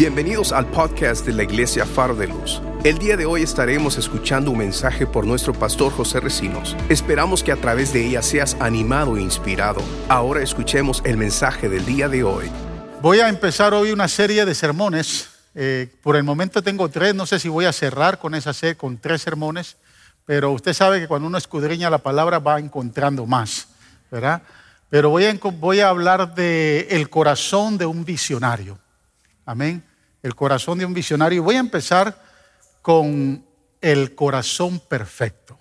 Bienvenidos al podcast de la Iglesia Faro de Luz. El día de hoy estaremos escuchando un mensaje por nuestro pastor José Recinos. Esperamos que a través de ella seas animado e inspirado. Ahora escuchemos el mensaje del día de hoy. Voy a empezar hoy una serie de sermones. Eh, por el momento tengo tres, no sé si voy a cerrar con esa serie, con tres sermones, pero usted sabe que cuando uno escudriña la palabra va encontrando más, ¿verdad? Pero voy a, hablar de el corazón de un visionario. Amén el corazón de un visionario. Voy a empezar con el corazón perfecto.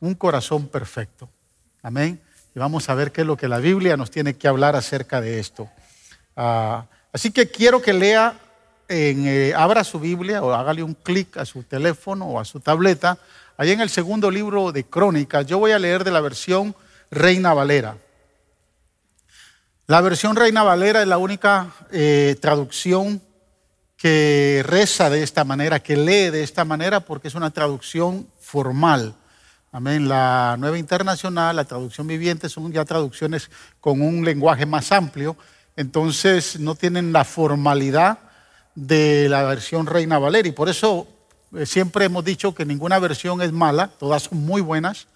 Un corazón perfecto. Amén. Y vamos a ver qué es lo que la Biblia nos tiene que hablar acerca de esto. Ah, así que quiero que lea, en, eh, abra su Biblia o hágale un clic a su teléfono o a su tableta. Ahí en el segundo libro de Crónicas, yo voy a leer de la versión Reina Valera. La versión Reina Valera es la única eh, traducción que reza de esta manera, que lee de esta manera, porque es una traducción formal. Amén. La nueva internacional, la traducción viviente son ya traducciones con un lenguaje más amplio, entonces no tienen la formalidad de la versión Reina Valera. Y por eso eh, siempre hemos dicho que ninguna versión es mala, todas son muy buenas,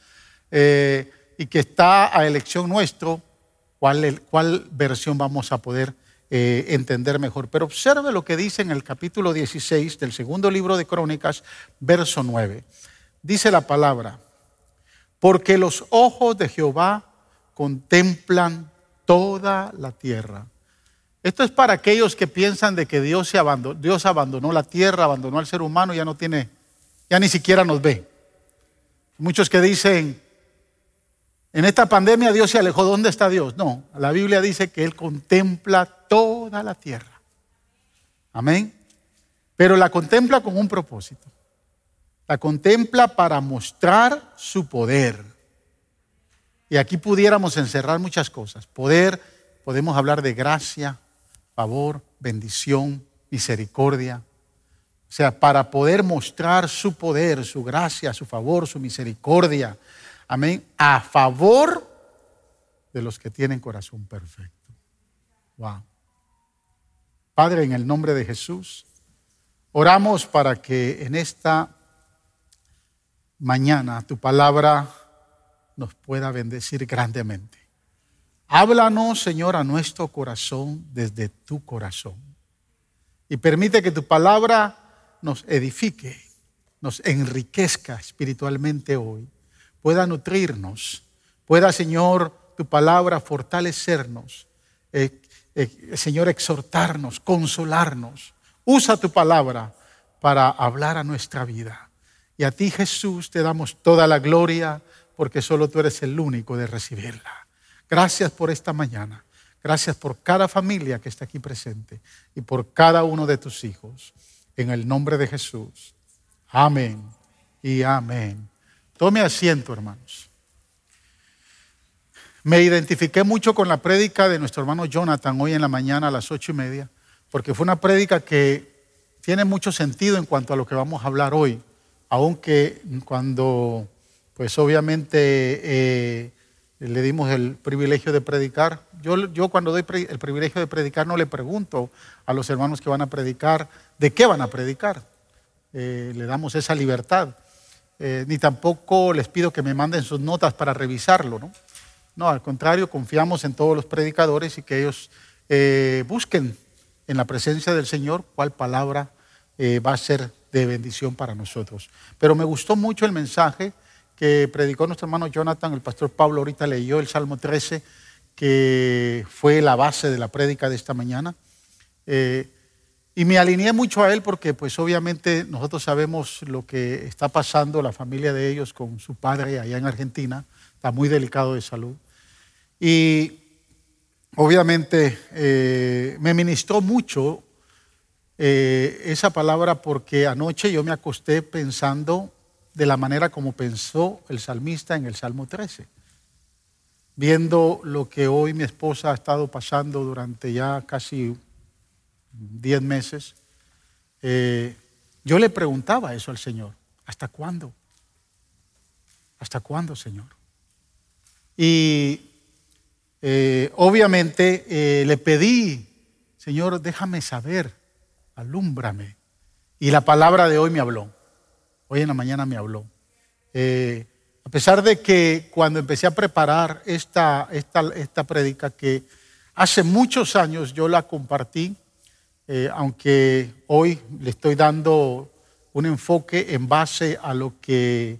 eh, y que está a elección nuestro cuál, versión vamos a poder eh, entender mejor. Pero observe lo que dice en el capítulo 16 del segundo libro de Crónicas, verso 9. Dice la palabra, porque los ojos de Jehová contemplan toda la tierra. Esto es para aquellos que piensan de que Dios, se abandonó, Dios abandonó la tierra, abandonó al ser humano, ya no tiene, ya ni siquiera nos ve. Muchos que dicen, en esta pandemia Dios se alejó. ¿Dónde está Dios? No, la Biblia dice que Él contempla toda la tierra. Amén. Pero la contempla con un propósito. La contempla para mostrar su poder. Y aquí pudiéramos encerrar muchas cosas. Poder, podemos hablar de gracia, favor, bendición, misericordia. O sea, para poder mostrar su poder, su gracia, su favor, su misericordia, Amén. A favor de los que tienen corazón perfecto. Wow. Padre, en el nombre de Jesús, oramos para que en esta mañana tu palabra nos pueda bendecir grandemente. Háblanos, Señor, a nuestro corazón desde tu corazón. Y permite que tu palabra nos edifique, nos enriquezca espiritualmente hoy pueda nutrirnos, pueda, Señor, tu palabra fortalecernos, eh, eh, Señor, exhortarnos, consolarnos. Usa tu palabra para hablar a nuestra vida. Y a ti, Jesús, te damos toda la gloria porque solo tú eres el único de recibirla. Gracias por esta mañana. Gracias por cada familia que está aquí presente y por cada uno de tus hijos. En el nombre de Jesús. Amén y amén. Tome asiento, hermanos. Me identifiqué mucho con la prédica de nuestro hermano Jonathan hoy en la mañana a las ocho y media, porque fue una prédica que tiene mucho sentido en cuanto a lo que vamos a hablar hoy, aunque cuando, pues obviamente eh, le dimos el privilegio de predicar, yo, yo cuando doy el privilegio de predicar no le pregunto a los hermanos que van a predicar de qué van a predicar, eh, le damos esa libertad. Eh, ni tampoco les pido que me manden sus notas para revisarlo, ¿no? No, al contrario, confiamos en todos los predicadores y que ellos eh, busquen en la presencia del Señor cuál palabra eh, va a ser de bendición para nosotros. Pero me gustó mucho el mensaje que predicó nuestro hermano Jonathan, el pastor Pablo ahorita leyó el Salmo 13, que fue la base de la prédica de esta mañana. Y me alineé mucho a él porque pues obviamente nosotros sabemos lo que está pasando la familia de ellos con su padre allá en Argentina, está muy delicado de salud. Y obviamente eh, me ministró mucho eh, esa palabra porque anoche yo me acosté pensando de la manera como pensó el salmista en el Salmo 13, viendo lo que hoy mi esposa ha estado pasando durante ya casi 10 meses, eh, yo le preguntaba eso al Señor, ¿hasta cuándo? ¿Hasta cuándo, Señor? Y eh, obviamente eh, le pedí, Señor, déjame saber, alúmbrame. Y la palabra de hoy me habló. Hoy en la mañana me habló. A pesar de que cuando empecé a preparar esta, esta, esta prédica, que hace muchos años yo la compartí, eh, aunque hoy le estoy dando un enfoque en base a lo que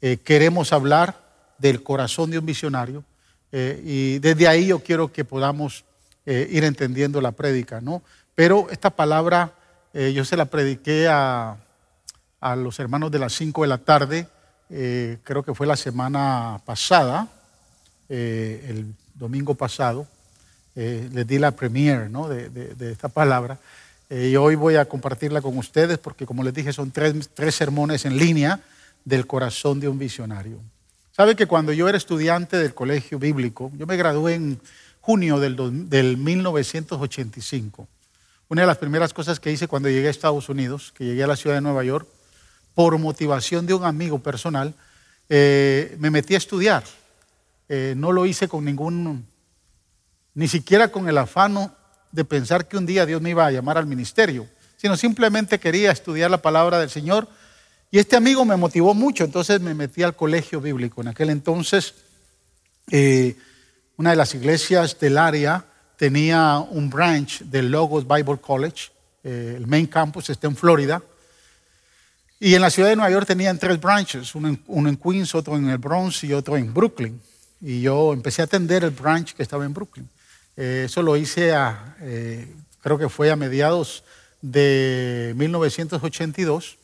eh, queremos hablar del corazón de un visionario. y desde ahí yo quiero que podamos eh, ir entendiendo la prédica, ¿no? Pero esta palabra eh, yo se la prediqué a, a, los hermanos de las 5 de la tarde, eh, creo que fue la semana pasada, el domingo pasado, les di la premiere ¿no? de, de, esta palabra. y hoy voy a compartirla con ustedes porque, como les dije, son tres, tres sermones en línea del corazón de un visionario. Sabe que cuando yo era estudiante del colegio bíblico, yo me gradué en junio del, del 1985. Una de las primeras cosas que hice cuando llegué a Estados Unidos, que llegué a la ciudad de Nueva York, por motivación de un amigo personal, eh, me metí a estudiar. Eh, no lo hice con ningún, ni siquiera con el afano de pensar que un día Dios me iba a llamar al ministerio, sino simplemente quería estudiar la palabra del Señor. Y este amigo me motivó mucho, entonces me metí al colegio bíblico. En aquel entonces eh, una de las iglesias del área tenía un branch del Logos Bible College. Eh, el main campus está en Florida. Y en la ciudad de Nueva York tenían tres branches, uno en, Queens, otro en el Bronx y otro en Brooklyn. Y yo empecé a atender el branch que estaba en Brooklyn. Eh, eso lo hice, a, eh, creo que fue a mediados de 1982.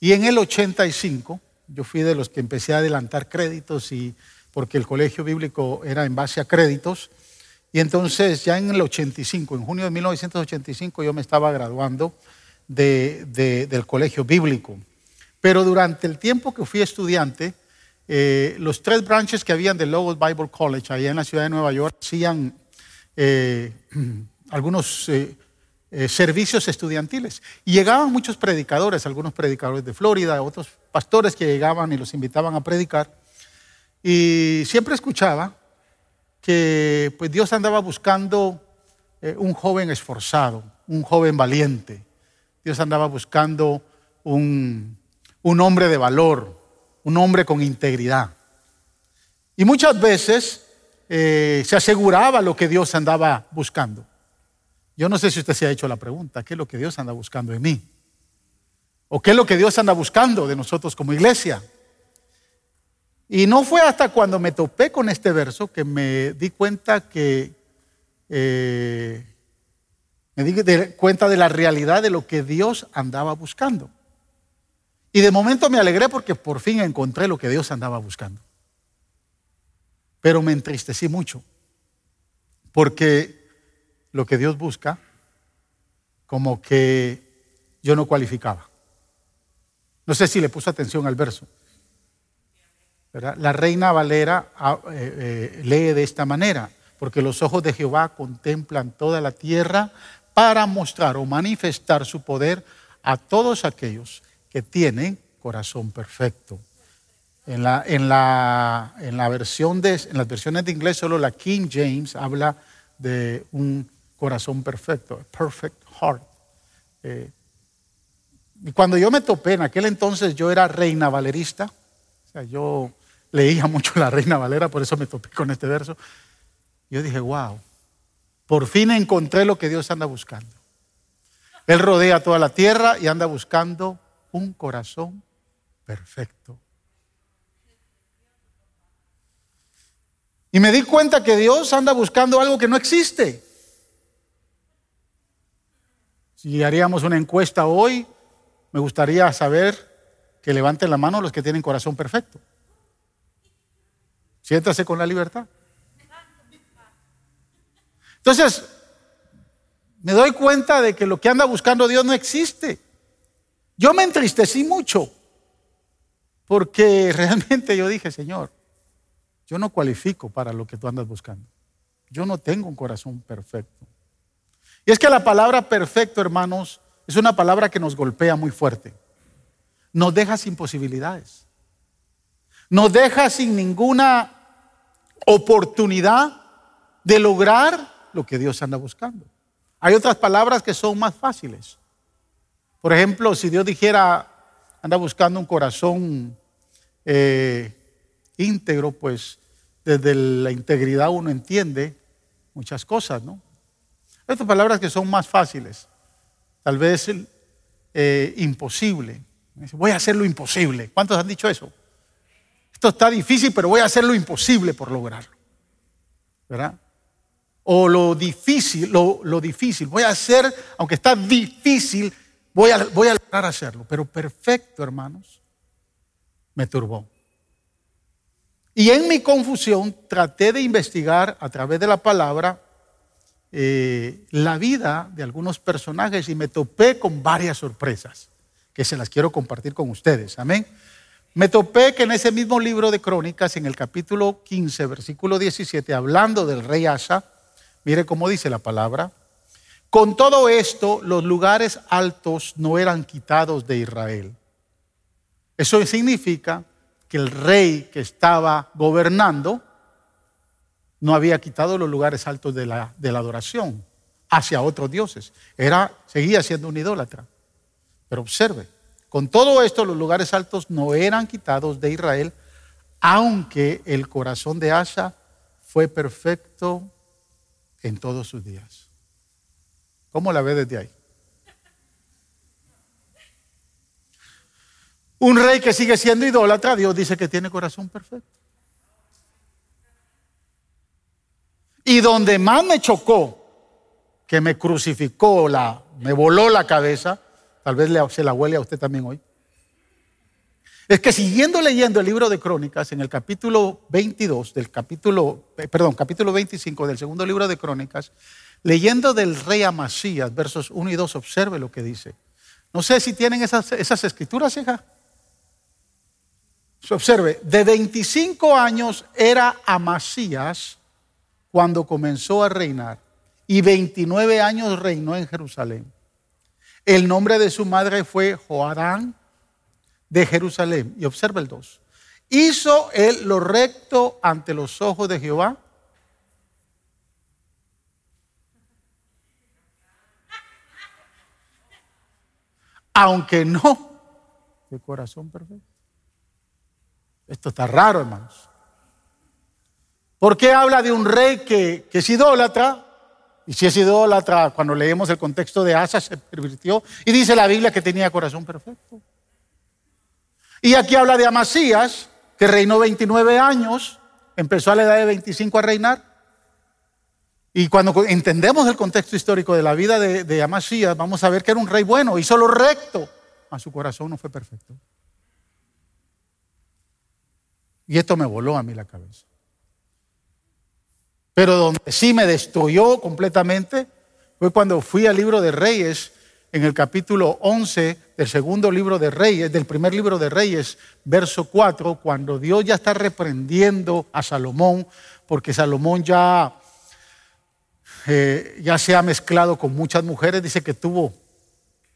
Y en el 85, yo fui de los que empecé a adelantar créditos y porque el colegio bíblico era en base a créditos. Y entonces ya en el 85, en junio de 1985, yo me estaba graduando del colegio bíblico. Pero durante el tiempo que fui estudiante, eh, los tres branches que habían del Logos Bible College, allá en la ciudad de Nueva York, hacían eh, algunos eh, servicios estudiantiles. Y llegaban muchos predicadores, algunos predicadores de Florida, otros pastores que llegaban y los invitaban a predicar. Y siempre escuchaba que pues, Dios andaba buscando eh, un joven esforzado, un joven valiente. Dios andaba buscando un, hombre de valor, un hombre con integridad. Y muchas veces eh, se aseguraba lo que Dios andaba buscando. Yo no sé si usted se ha hecho la pregunta, ¿qué es lo que Dios anda buscando en mí? ¿O qué es lo que Dios anda buscando de nosotros como iglesia? Y no fue hasta cuando me topé con este verso que me di cuenta que eh, me di cuenta de la realidad de lo que Dios andaba buscando. Y de momento me alegré porque por fin encontré lo que Dios andaba buscando. Pero me entristecí mucho porque lo que Dios busca, como que yo no cualificaba. No sé si le puso atención al verso. La reina Valera ah, eh, eh, lee de esta manera, porque los ojos de Jehová contemplan toda la tierra para mostrar o manifestar su poder a todos aquellos que tienen corazón perfecto. En, la, versión de, en las versiones de inglés, solo la King James habla de un corazón perfecto, perfect heart. Eh, y cuando yo me topé, en aquel entonces yo era reina valerista, o sea, yo leía mucho la Reina Valera, por eso me topé con este verso. Yo dije, wow, por fin encontré lo que Dios anda buscando. Él rodea toda la tierra y anda buscando un corazón perfecto. Y me di cuenta que Dios anda buscando algo que no existe. Si haríamos una encuesta hoy, me gustaría saber que levanten la mano los que tienen corazón perfecto. Siéntase con la libertad. Entonces, me doy cuenta de que lo que anda buscando Dios no existe. Yo me entristecí mucho porque realmente yo dije, Señor, yo no cualifico para lo que tú andas buscando. Yo no tengo un corazón perfecto. Y es que la palabra perfecto, hermanos, es una palabra que nos golpea muy fuerte. Nos deja sin posibilidades. Nos deja sin ninguna oportunidad de lograr lo que Dios anda buscando. Hay otras palabras que son más fáciles. Por ejemplo, si Dios dijera, anda buscando un corazón eh, íntegro, pues desde la integridad uno entiende muchas cosas, ¿no? Estas palabras que son más fáciles, tal vez eh, imposible. Voy a hacer lo imposible. ¿Cuántos han dicho eso? Esto está difícil, pero voy a hacer lo imposible por lograrlo. ¿Verdad? O lo difícil, lo, difícil. Voy a hacer, aunque está difícil, voy a, voy a lograr hacerlo. Pero perfecto, hermanos, me turbó. Y en mi confusión traté de investigar a través de la palabra eh, la vida de algunos personajes y me topé con varias sorpresas que se las quiero compartir con ustedes. Amén. Me topé que en ese mismo libro de Crónicas, en el capítulo 15, versículo 17, hablando del rey Asa, mire cómo dice la palabra, con todo esto los lugares altos no eran quitados de Israel. Eso significa que el rey que estaba gobernando no había quitado los lugares altos de la, de la adoración hacia otros dioses. Era, seguía siendo un idólatra. Pero observe, con todo esto los lugares altos no eran quitados de Israel, aunque el corazón de Asa fue perfecto en todos sus días. ¿Cómo la ve desde ahí? Un rey que sigue siendo idólatra, Dios dice que tiene corazón perfecto. Y donde más me chocó, que me crucificó, la, me voló la cabeza, tal vez se la huele a usted también hoy, es que siguiendo leyendo el libro de Crónicas, en el capítulo 22 del capítulo, eh, perdón, capítulo 25 del segundo libro de Crónicas, leyendo del rey Amasías, versos 1 y 2, observe lo que dice. No sé si tienen esas, esas escrituras, hija. Observe, de 25 años era Amasías cuando comenzó a reinar y 29 años reinó en Jerusalén. El nombre de su madre fue Joadán de Jerusalén. Y observa el 2. Hizo él lo recto ante los ojos de Jehová. Aunque no de corazón perfecto. Esto está raro, hermanos. ¿Por qué habla de un rey que, es idólatra? Y si es idólatra, cuando leemos el contexto de Asa, se pervirtió. Y dice la Biblia que tenía corazón perfecto. Y aquí habla de Amasías, que reinó 29 años, empezó a la edad de 25 a reinar. Y cuando entendemos el contexto histórico de la vida de, de Amasías, vamos a ver que era un rey bueno, hizo lo recto, a su corazón no fue perfecto. Y esto me voló a mí la cabeza. Pero donde sí me destruyó completamente fue cuando fui al libro de Reyes, en el capítulo 11 del segundo libro de Reyes, del primer libro de Reyes, verso 4, cuando Dios ya está reprendiendo a Salomón, porque Salomón ya, eh, ya se ha mezclado con muchas mujeres, dice que tuvo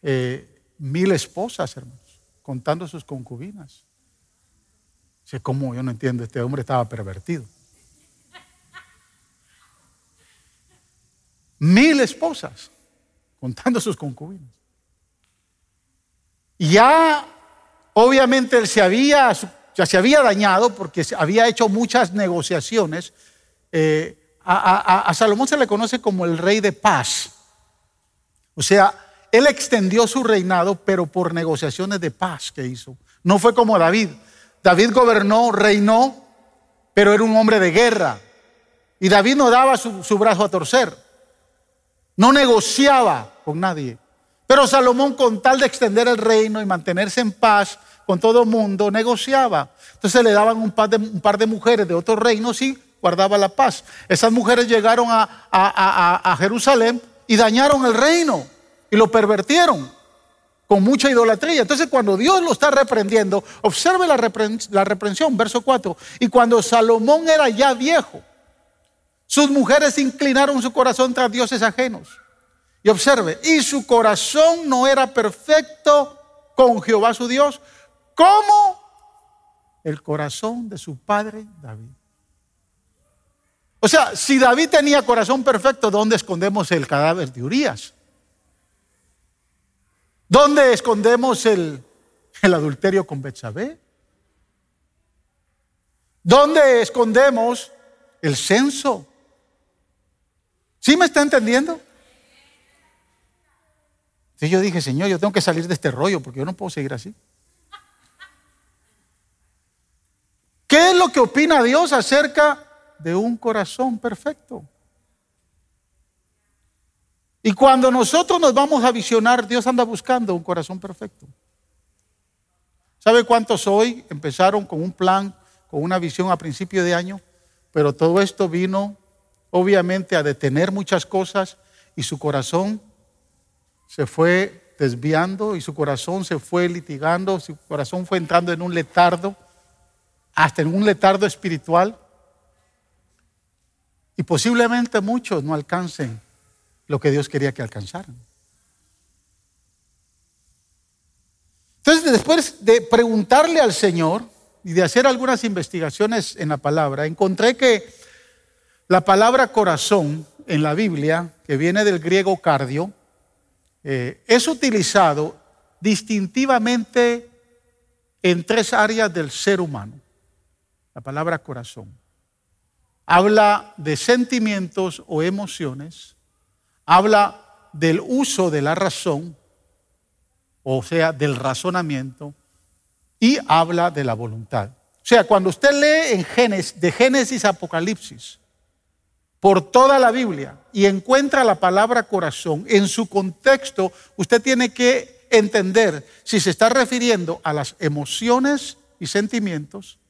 eh, mil esposas, hermanos, contando sus concubinas. Dice, ¿cómo? Yo no entiendo, este hombre estaba pervertido. Mil esposas, contando sus concubinas. Ya, obviamente, él se había, ya se había dañado porque había hecho muchas negociaciones. Eh, a Salomón se le conoce como el rey de paz. O sea, él extendió su reinado, pero por negociaciones de paz que hizo. No fue como David. David gobernó, reinó, pero era un hombre de guerra. Y David no daba su, brazo a torcer. No negociaba con nadie. Pero Salomón, con tal de extender el reino y mantenerse en paz con todo mundo, negociaba. Entonces le daban un par, de, un par de mujeres de otros reinos y guardaba la paz. Esas mujeres llegaron a, a Jerusalén y dañaron el reino y lo pervertieron con mucha idolatría. Entonces cuando Dios lo está reprendiendo, observe la, reprensión, verso 4. Y cuando Salomón era ya viejo, sus mujeres inclinaron su corazón tras dioses ajenos. Y observe, y su corazón no era perfecto con Jehová su Dios, como el corazón de su padre David. O sea, si David tenía corazón perfecto, ¿dónde escondemos el cadáver de Urias? ¿Dónde escondemos el, el adulterio con Betsabé? ¿Dónde escondemos el censo? ¿Sí me está entendiendo? Entonces yo dije, Señor, yo tengo que salir de este rollo porque yo no puedo seguir así. ¿Qué es lo que opina Dios acerca de un corazón perfecto? Y cuando nosotros nos vamos a visionar, Dios anda buscando un corazón perfecto. ¿Sabe cuántos hoy empezaron con un plan, con una visión a principio de año? Pero todo esto vino obviamente a detener muchas cosas y su corazón se fue desviando y su corazón se fue litigando, su corazón fue entrando en un letardo, hasta en un letardo espiritual. Y posiblemente muchos no alcancen lo que Dios quería que alcanzaran. Entonces, después de preguntarle al Señor y de hacer algunas investigaciones en la palabra, encontré que la palabra corazón en la Biblia, que viene del griego cardio, eh, es utilizado distintivamente en tres áreas del ser humano. La palabra corazón. Habla de sentimientos o emociones, habla del uso de la razón, o sea, del razonamiento, y habla de la voluntad. O sea, cuando usted lee en Génesis, de Génesis a Apocalipsis, por toda la Biblia y encuentra la palabra corazón, en su contexto usted tiene que entender si se está refiriendo a las emociones y sentimientos,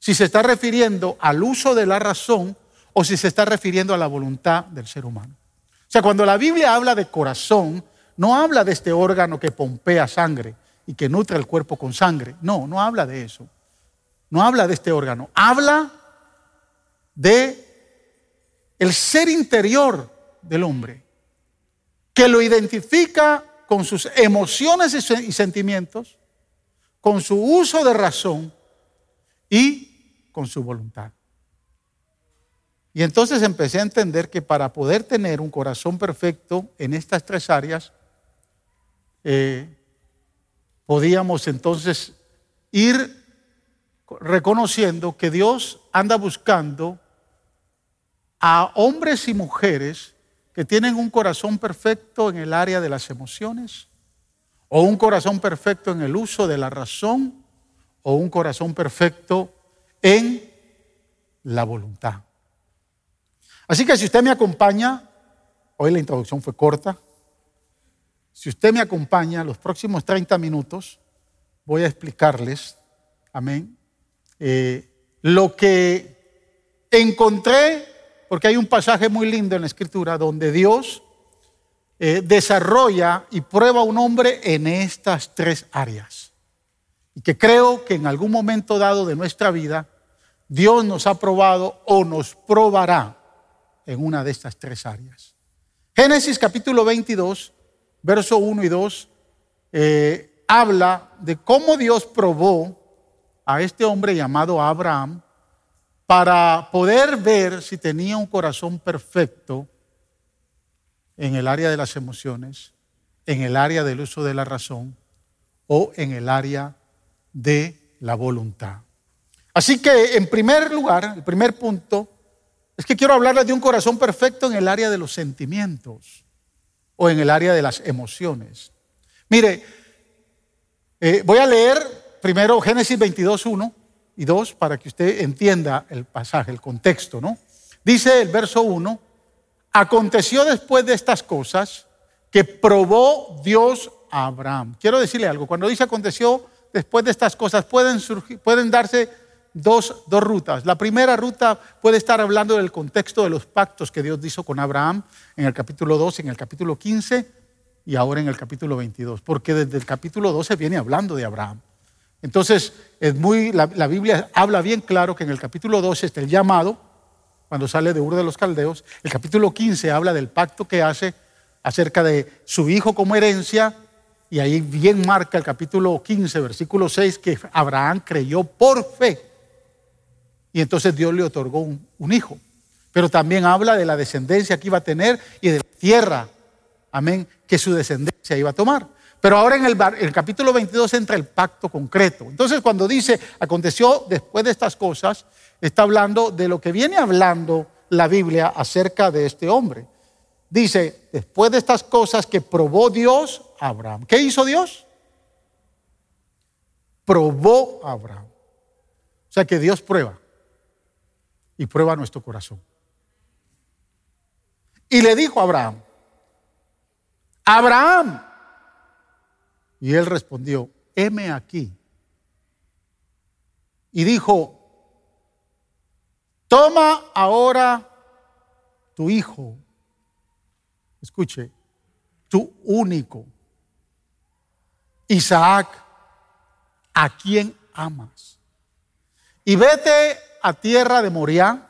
si se está refiriendo al uso de la razón o si se está refiriendo a la voluntad del ser humano. Sea, cuando la Biblia habla de corazón, no habla de este órgano que pompea sangre y que nutre el cuerpo con sangre. No, no habla de eso. No habla de este órgano. Habla de el ser interior del hombre, que lo identifica con sus emociones y sentimientos, con su uso de razón y con su voluntad. Y entonces empecé a entender que para poder tener un corazón perfecto en estas tres áreas, eh, podíamos entonces ir reconociendo que Dios anda buscando a hombres y mujeres que tienen un corazón perfecto en el área de las emociones, o un corazón perfecto en el uso de la razón, o un corazón perfecto en la voluntad. Así que si usted me acompaña, hoy la introducción fue corta, si usted me acompaña los próximos 30 minutos, voy a explicarles, amén, eh, lo que encontré porque hay un pasaje muy lindo en la escritura donde Dios eh, desarrolla y prueba a un hombre en estas tres áreas. Y que creo que en algún momento dado de nuestra vida, Dios nos ha probado o nos probará en una de estas tres áreas. Génesis capítulo 22, verso 1 y 2, eh, habla de cómo Dios probó a este hombre llamado Abraham para poder ver si tenía un corazón perfecto en el área de las emociones, en el área del uso de la razón o en el área de la voluntad. Así que en primer lugar, el primer punto, es que quiero hablarles de un corazón perfecto en el área de los sentimientos o en el área de las emociones. Mire, eh, voy a leer primero Génesis 22.1 y 2 para que usted entienda el pasaje, el contexto, ¿no? Dice el verso 1, aconteció después de estas cosas que probó Dios a Abraham. Quiero decirle algo, cuando dice aconteció después de estas cosas, pueden, surgir, pueden darse dos, rutas. La primera ruta puede estar hablando del contexto de los pactos que Dios hizo con Abraham en el capítulo 2, en el capítulo 15 y ahora en el capítulo 22, porque desde el capítulo 12 viene hablando de Abraham. Entonces, es muy, la, Biblia habla bien claro que en el capítulo 12 está el llamado, cuando sale de Ur de los Caldeos. El capítulo 15 habla del pacto que hace acerca de su hijo como herencia. Y ahí bien marca el capítulo 15, versículo 6, que Abraham creyó por fe. Y entonces Dios le otorgó un, hijo. Pero también habla de la descendencia que iba a tener y de la tierra, amén, que su descendencia iba a tomar. Pero ahora en el, el, capítulo 22 entra el pacto concreto. Entonces cuando dice, aconteció después de estas cosas, está hablando de lo que viene hablando la Biblia acerca de este hombre. Dice, después de estas cosas que probó Dios a Abraham. ¿Qué hizo Dios? Probó a Abraham. O sea que Dios prueba y prueba nuestro corazón. Y le dijo a Abraham, Abraham, y él respondió, heme aquí. Y dijo, toma ahora tu hijo, escuche, tu único, Isaac, a quien amas, y vete a tierra de Moriah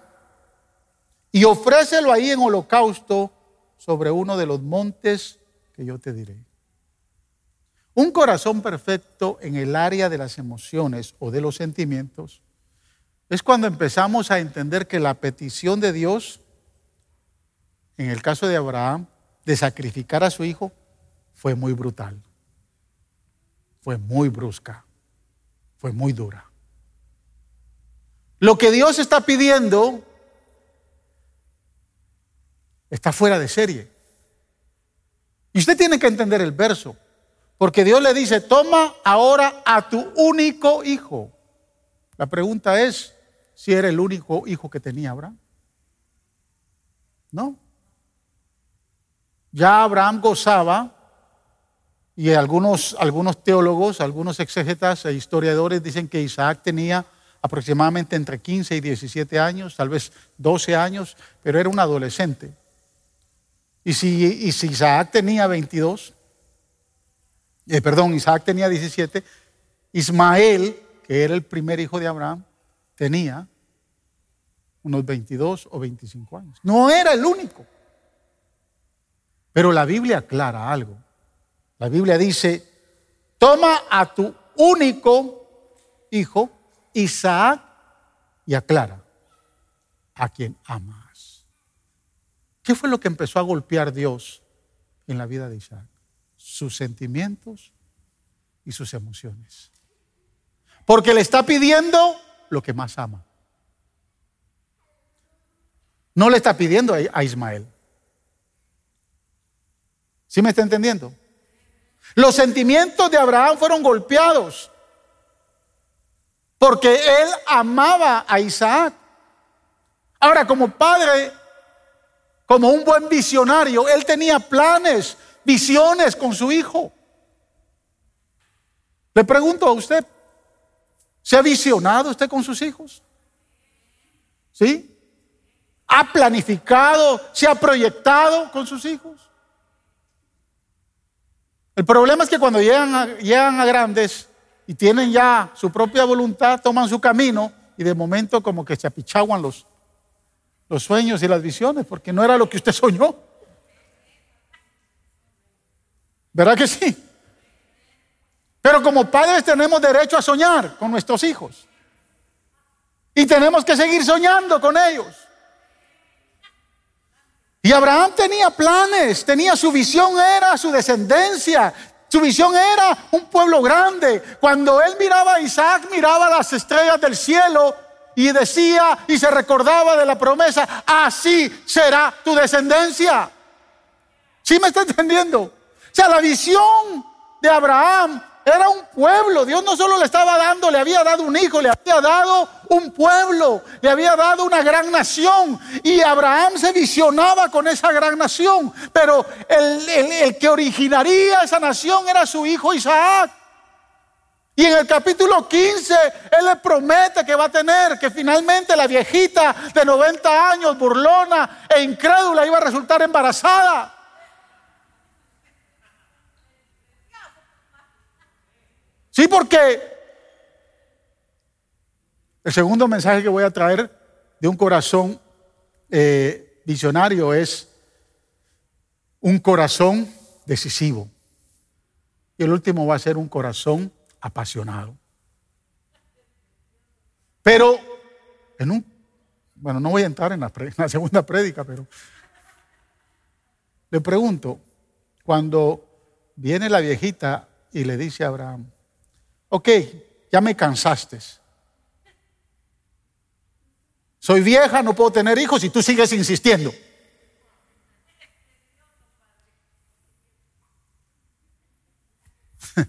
y ofrécelo ahí en holocausto sobre uno de los montes que yo te diré. Un corazón perfecto en el área de las emociones o de los sentimientos es cuando empezamos a entender que la petición de Dios, en el caso de Abraham, de sacrificar a su hijo, fue muy brutal, fue muy brusca, fue muy dura. Lo que Dios está pidiendo está fuera de serie. Y usted tiene que entender el verso. Porque Dios le dice, toma ahora a tu único hijo. La pregunta es si era el único hijo que tenía Abraham. No. Ya Abraham gozaba, y algunos, algunos teólogos, algunos exegetas e historiadores dicen que Isaac tenía aproximadamente entre 15 y 17 años, tal vez 12 años, pero era un adolescente. Y si, Isaac tenía 22, eh, perdón, Isaac tenía 17, Ismael, que era el primer hijo de Abraham, tenía unos 22 o 25 años. No era el único. Pero la Biblia aclara algo. La Biblia dice, toma a tu único hijo, Isaac, y aclara, a quien amas. ¿Qué fue lo que empezó a golpear Dios en la vida de Isaac? sus sentimientos y sus emociones. Porque le está pidiendo lo que más ama. No le está pidiendo a Ismael. ¿Sí me está entendiendo? Los sentimientos de Abraham fueron golpeados porque él amaba a Isaac. Ahora, como padre, como un buen visionario, él tenía planes visiones con su hijo. Le pregunto a usted, ¿se ha visionado usted con sus hijos? ¿Sí? ¿Ha planificado, se ha proyectado con sus hijos? El problema es que cuando llegan a, llegan a grandes y tienen ya su propia voluntad, toman su camino y de momento como que se apichaguan los, los sueños y las visiones, porque no era lo que usted soñó. ¿Verdad que sí? Pero como padres tenemos derecho a soñar con nuestros hijos. Y tenemos que seguir soñando con ellos. Y Abraham tenía planes, tenía su visión, era su descendencia. Su visión era un pueblo grande. Cuando él miraba a Isaac, miraba las estrellas del cielo y decía y se recordaba de la promesa, así será tu descendencia. ¿Sí me está entendiendo? O sea, la visión de Abraham era un pueblo. Dios no solo le estaba dando, le había dado un hijo, le había dado un pueblo, le había dado una gran nación. Y Abraham se visionaba con esa gran nación. Pero el, que originaría esa nación era su hijo Isaac. Y en el capítulo 15, Él le promete que va a tener, que finalmente la viejita de 90 años, burlona e incrédula, iba a resultar embarazada. Sí, porque el segundo mensaje que voy a traer de un corazón eh, visionario es un corazón decisivo. Y el último va a ser un corazón apasionado. Pero en un, Bueno, no voy a entrar en la, en la segunda prédica, pero le pregunto, cuando viene la viejita y le dice a Abraham, ok, ya me cansaste. Soy vieja, no puedo tener hijos y tú sigues insistiendo.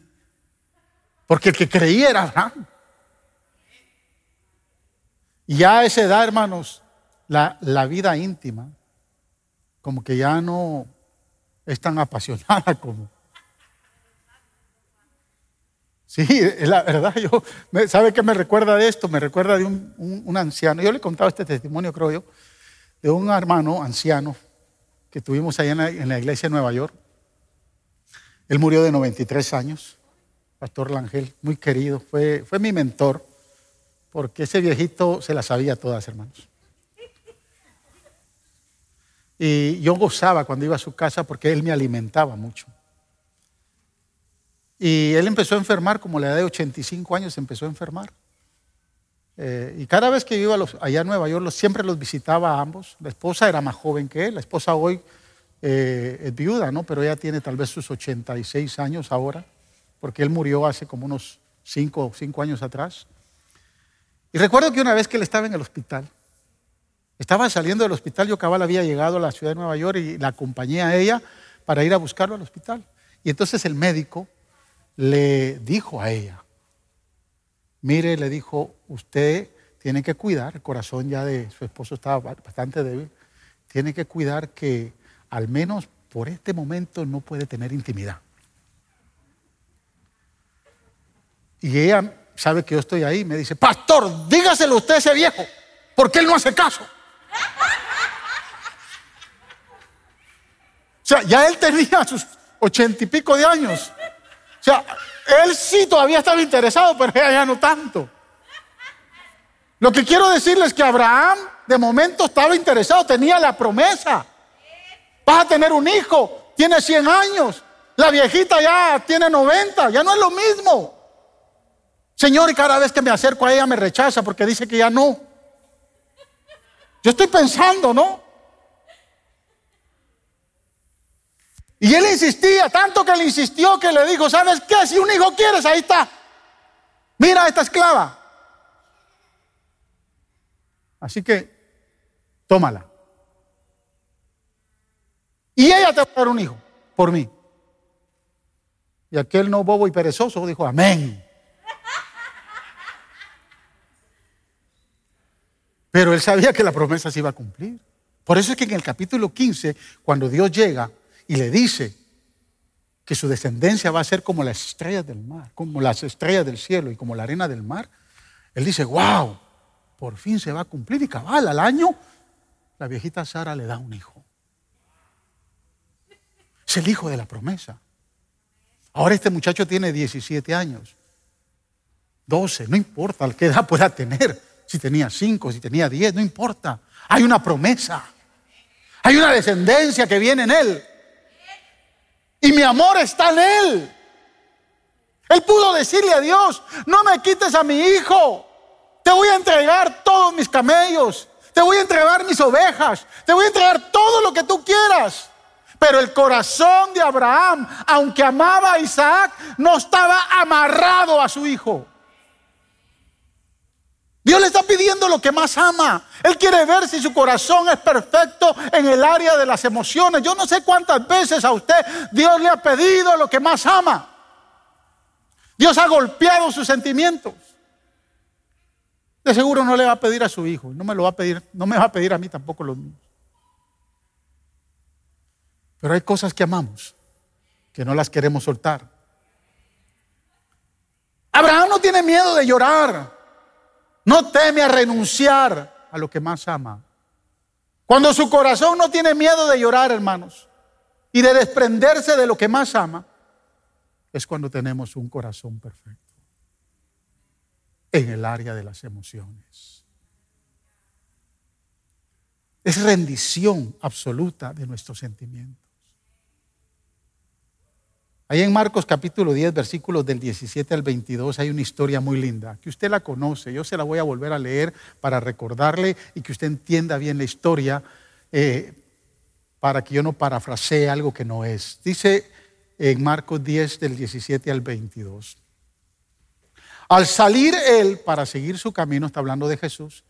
Porque el que creía era Abraham. Y ya a esa edad, hermanos, la, la vida íntima, como que ya no es tan apasionada como. Sí, la verdad, yo, ¿sabe qué me recuerda de esto? Me recuerda de un, anciano. Yo le he contado este testimonio, creo yo, de un hermano anciano que tuvimos allá en la, en la iglesia de Nueva York. Él murió de 93 años. Pastor Langel, muy querido, fue, fue mi mentor, porque ese viejito se la sabía todas, hermanos. Y yo gozaba cuando iba a su casa porque él me alimentaba mucho. Y él empezó a enfermar, como la edad de 85 años empezó a enfermar. Eh, y cada vez que iba allá a Nueva York, siempre los visitaba a ambos. La esposa era más joven que él, la esposa hoy eh, es viuda, ¿no? Pero ella tiene tal vez sus 86 años ahora porque él murió hace como unos cinco, cinco años atrás. Y recuerdo que una vez que él estaba en el hospital, estaba saliendo del hospital, yo cabal había llegado a la ciudad de Nueva York y la acompañé a ella para ir a buscarlo al hospital. Y entonces el médico le dijo a ella, mire, le dijo, usted tiene que cuidar, el corazón ya de su esposo estaba bastante débil, tiene que cuidar que al menos por este momento no puede tener intimidad. Y ella sabe que yo estoy ahí me dice, pastor, dígaselo usted a ese viejo, porque él no hace caso. O sea, ya él tenía sus ochenta y pico de años. Sea, él sí todavía estaba interesado, pero ella ya no tanto. Lo que quiero decirles es que Abraham de momento estaba interesado, tenía la promesa. Vas a tener un hijo, tiene 100 años. La viejita ya tiene 90, ya no es lo mismo. Señor, y cada vez que me acerco a ella me rechaza porque dice que ya no. Yo estoy pensando, ¿no? Y él insistía, tanto que le insistió que le dijo, ¿sabes qué? Si un hijo quieres, ahí está. Mira a esta esclava. Así que, tómala. Y ella te va a dar un hijo, por mí. Y aquel no bobo y perezoso dijo, amén. Pero él sabía que la promesa se iba a cumplir. Por eso es que en el capítulo 15, cuando Dios llega y le dice que su descendencia va a ser como las estrellas del mar, como las estrellas del cielo y como la arena del mar, él dice, wow, por fin se va a cumplir y cabal, al año la viejita Sara le da un hijo. Es el hijo de la promesa. Ahora este muchacho tiene 17 años, 12, no importa qué edad pueda tener si tenía cinco, si tenía diez, no importa. Hay una promesa. Hay una descendencia que viene en Él. Y mi amor está en Él. Él pudo decirle a Dios, no me quites a mi hijo. Te voy a entregar todos mis camellos. Te voy a entregar mis ovejas. Te voy a entregar todo lo que tú quieras. Pero el corazón de Abraham, aunque amaba a Isaac, no estaba amarrado a su hijo. Dios le está pidiendo lo que más ama. Él quiere ver si su corazón es perfecto en el área de las emociones. Yo no sé cuántas veces a usted Dios le ha pedido lo que más ama. Dios ha golpeado sus sentimientos. De seguro no le va a pedir a su hijo, no me lo va a pedir, no me va a pedir a mí tampoco los míos. Pero hay cosas que amamos, que no las queremos soltar. Abraham no tiene miedo de llorar. No teme a renunciar a lo que más ama. Cuando su corazón no tiene miedo de llorar, hermanos, y de desprenderse de lo que más ama, es cuando tenemos un corazón perfecto en el área de las emociones. Es rendición absoluta de nuestros sentimientos. Ahí en Marcos capítulo 10, versículos del 17 al 22, hay una historia muy linda, que usted la conoce, yo se la voy a volver a leer para recordarle y que usted entienda bien la historia, eh, para que yo no parafrasee algo que no es. Dice en Marcos 10, del 17 al 22. Al salir él para seguir su camino, está hablando de Jesús,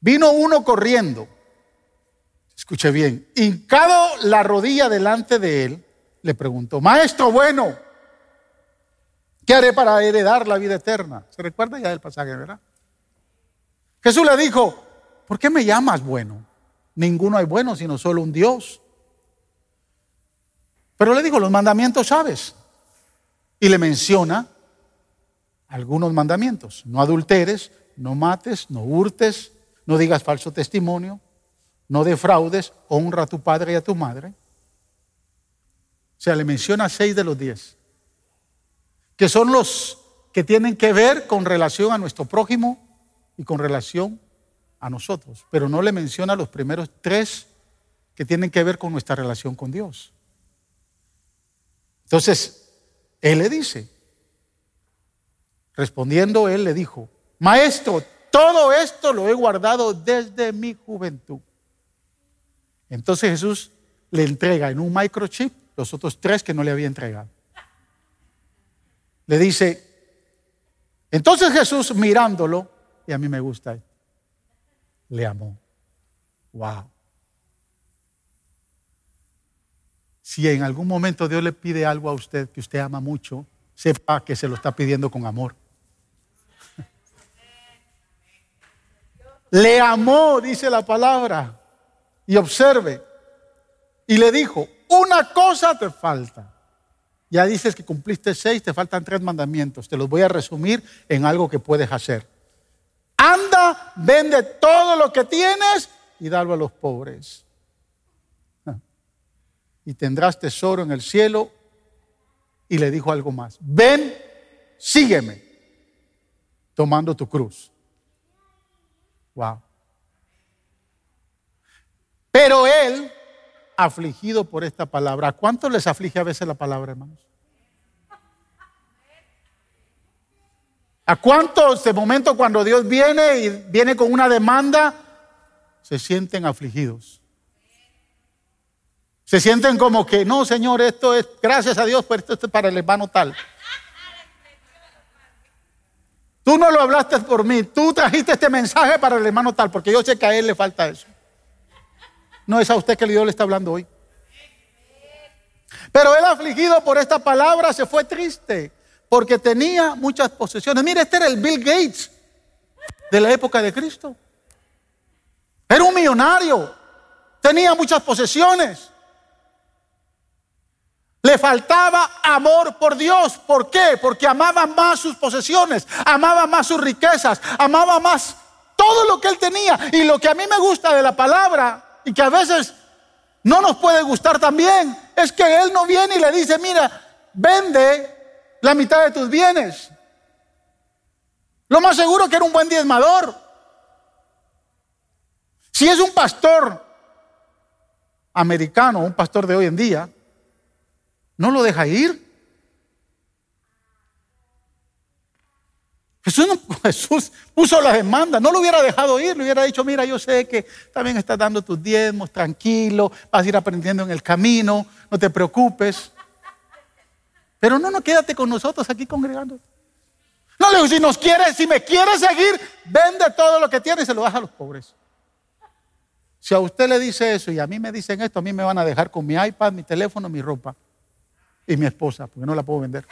vino uno corriendo, escuche bien, hincado la rodilla delante de él, le preguntó, maestro bueno, ¿qué haré para heredar la vida eterna? ¿Se recuerda ya del pasaje, verdad? Jesús le dijo, ¿por qué me llamas bueno? Ninguno hay bueno, sino solo un Dios. Pero le dijo, los mandamientos sabes. Y le menciona algunos mandamientos. No adulteres, no mates, no hurtes, no digas falso testimonio, no defraudes, honra a tu padre y a tu madre. O sea, le menciona seis de los diez, que son los que tienen que ver con relación a nuestro prójimo y con relación a nosotros, pero no le menciona los primeros tres que tienen que ver con nuestra relación con Dios. Entonces, él le dice, respondiendo él le dijo, maestro, todo esto lo he guardado desde mi juventud. Entonces Jesús le entrega en un microchip los otros tres que no le había entregado. Le dice, entonces Jesús mirándolo, y a mí me gusta, le amó. Wow. Si en algún momento Dios le pide algo a usted que usted ama mucho, sepa que se lo está pidiendo con amor. Le amó, dice la palabra, y observe. Y le dijo, una cosa te falta. Ya dices que cumpliste seis, te faltan tres mandamientos. Te los voy a resumir en algo que puedes hacer. Anda, vende todo lo que tienes y dalo a los pobres. Y tendrás tesoro en el cielo. Y le dijo algo más. Ven, sígueme, tomando tu cruz. Wow. Pero él afligido por esta palabra. ¿A cuánto les aflige a veces la palabra, hermanos? ¿A cuántos de momento cuando Dios viene y viene con una demanda, se sienten afligidos? Se sienten como que, no, Señor, esto es, gracias a Dios, pero esto es para el hermano tal. Tú no lo hablaste por mí, tú trajiste este mensaje para el hermano tal, porque yo sé que a él le falta eso. No es a usted que Dios le está hablando hoy. Pero él afligido por esta palabra se fue triste porque tenía muchas posesiones. Mire, este era el Bill Gates de la época de Cristo. Era un millonario, tenía muchas posesiones. Le faltaba amor por Dios. ¿Por qué? Porque amaba más sus posesiones, amaba más sus riquezas, amaba más todo lo que él tenía. Y lo que a mí me gusta de la palabra y que a veces no nos puede gustar también, es que Él no viene y le dice, mira, vende la mitad de tus bienes. Lo más seguro que era un buen diezmador. Si es un pastor americano, un pastor de hoy en día, no lo deja ir. Jesús, puso la demanda, no lo hubiera dejado ir, le hubiera dicho, mira, yo sé que también estás dando tus diezmos, tranquilo, vas a ir aprendiendo en el camino, no te preocupes. Pero no, no, quédate con nosotros aquí congregando. No le digo, si nos quieres, si me quieres seguir, vende todo lo que tienes y se lo das a los pobres. Si a usted le dice eso y a mí me dicen esto, a mí me van a dejar con mi iPad, mi teléfono, mi ropa y mi esposa, porque no la puedo vender.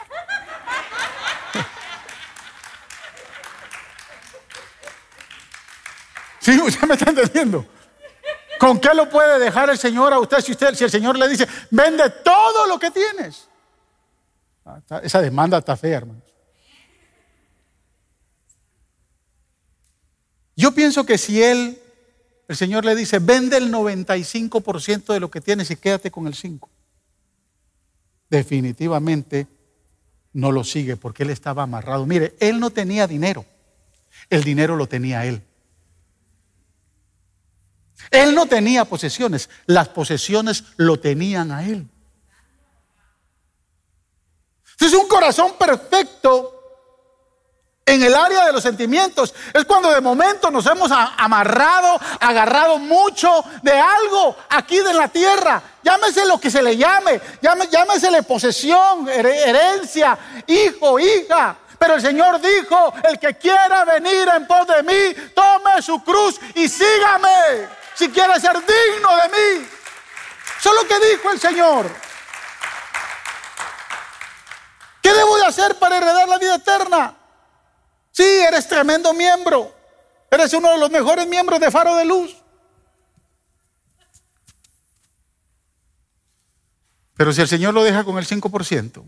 Sí, usted me está entendiendo. ¿Con qué lo puede dejar el Señor a usted si, usted, si el Señor le dice, vende todo lo que tienes? Ah, esa demanda está fea, hermanos. Yo pienso que si Él, el Señor le dice, vende el 95% de lo que tienes y quédate con el 5%, definitivamente no lo sigue porque Él estaba amarrado. Mire, Él no tenía dinero, el dinero lo tenía Él. Él no tenía posesiones, las posesiones lo tenían a él. Entonces un corazón perfecto en el área de los sentimientos es cuando de momento nos hemos amarrado, agarrado mucho de algo aquí de la tierra. Llámese lo que se le llame, llámesele posesión, herencia, hijo, hija. Pero el Señor dijo, el que quiera venir en pos de mí, tome su cruz y sígame. Si quiere ser digno de mí. Eso es lo que dijo el Señor. ¿Qué debo de hacer para heredar la vida eterna? Sí, eres tremendo miembro. Eres uno de los mejores miembros de Faro de Luz. Pero si el Señor lo deja con el 5%,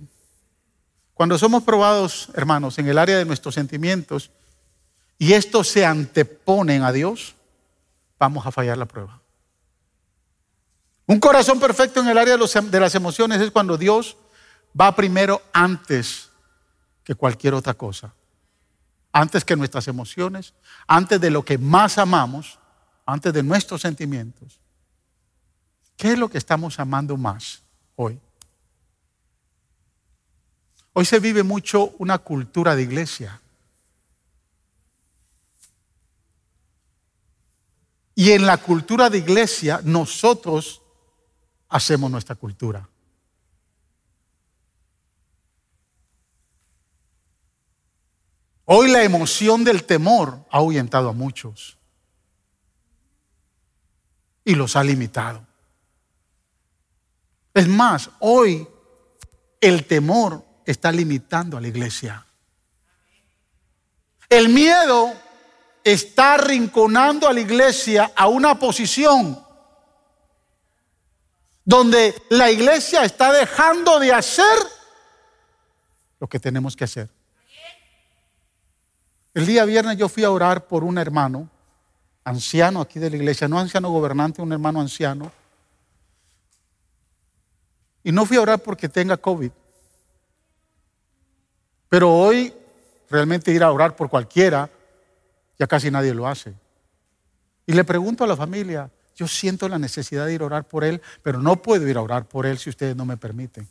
cuando somos probados, hermanos, en el área de nuestros sentimientos, y estos se anteponen a Dios, vamos a fallar la prueba. Un corazón perfecto en el área de, las emociones es cuando Dios va primero antes que cualquier otra cosa. Antes que nuestras emociones, antes de lo que más amamos, antes de nuestros sentimientos. ¿Qué es lo que estamos amando más hoy? Hoy se vive mucho una cultura de iglesia. Y en la cultura de iglesia nosotros hacemos nuestra cultura. Hoy la emoción del temor ha ahuyentado a muchos y los ha limitado. Es más, hoy el temor está limitando a la iglesia. El miedo está arrinconando a la iglesia a una posición donde la iglesia está dejando de hacer lo que tenemos que hacer. El día viernes yo fui a orar por un hermano, anciano aquí de la iglesia, no anciano gobernante, un hermano anciano. Y no fui a orar porque tenga COVID. Pero hoy realmente ir a orar por cualquiera, ya casi nadie lo hace. Y le pregunto a la familia, yo siento la necesidad de ir a orar por él, pero no puedo ir a orar por él si ustedes no me permiten.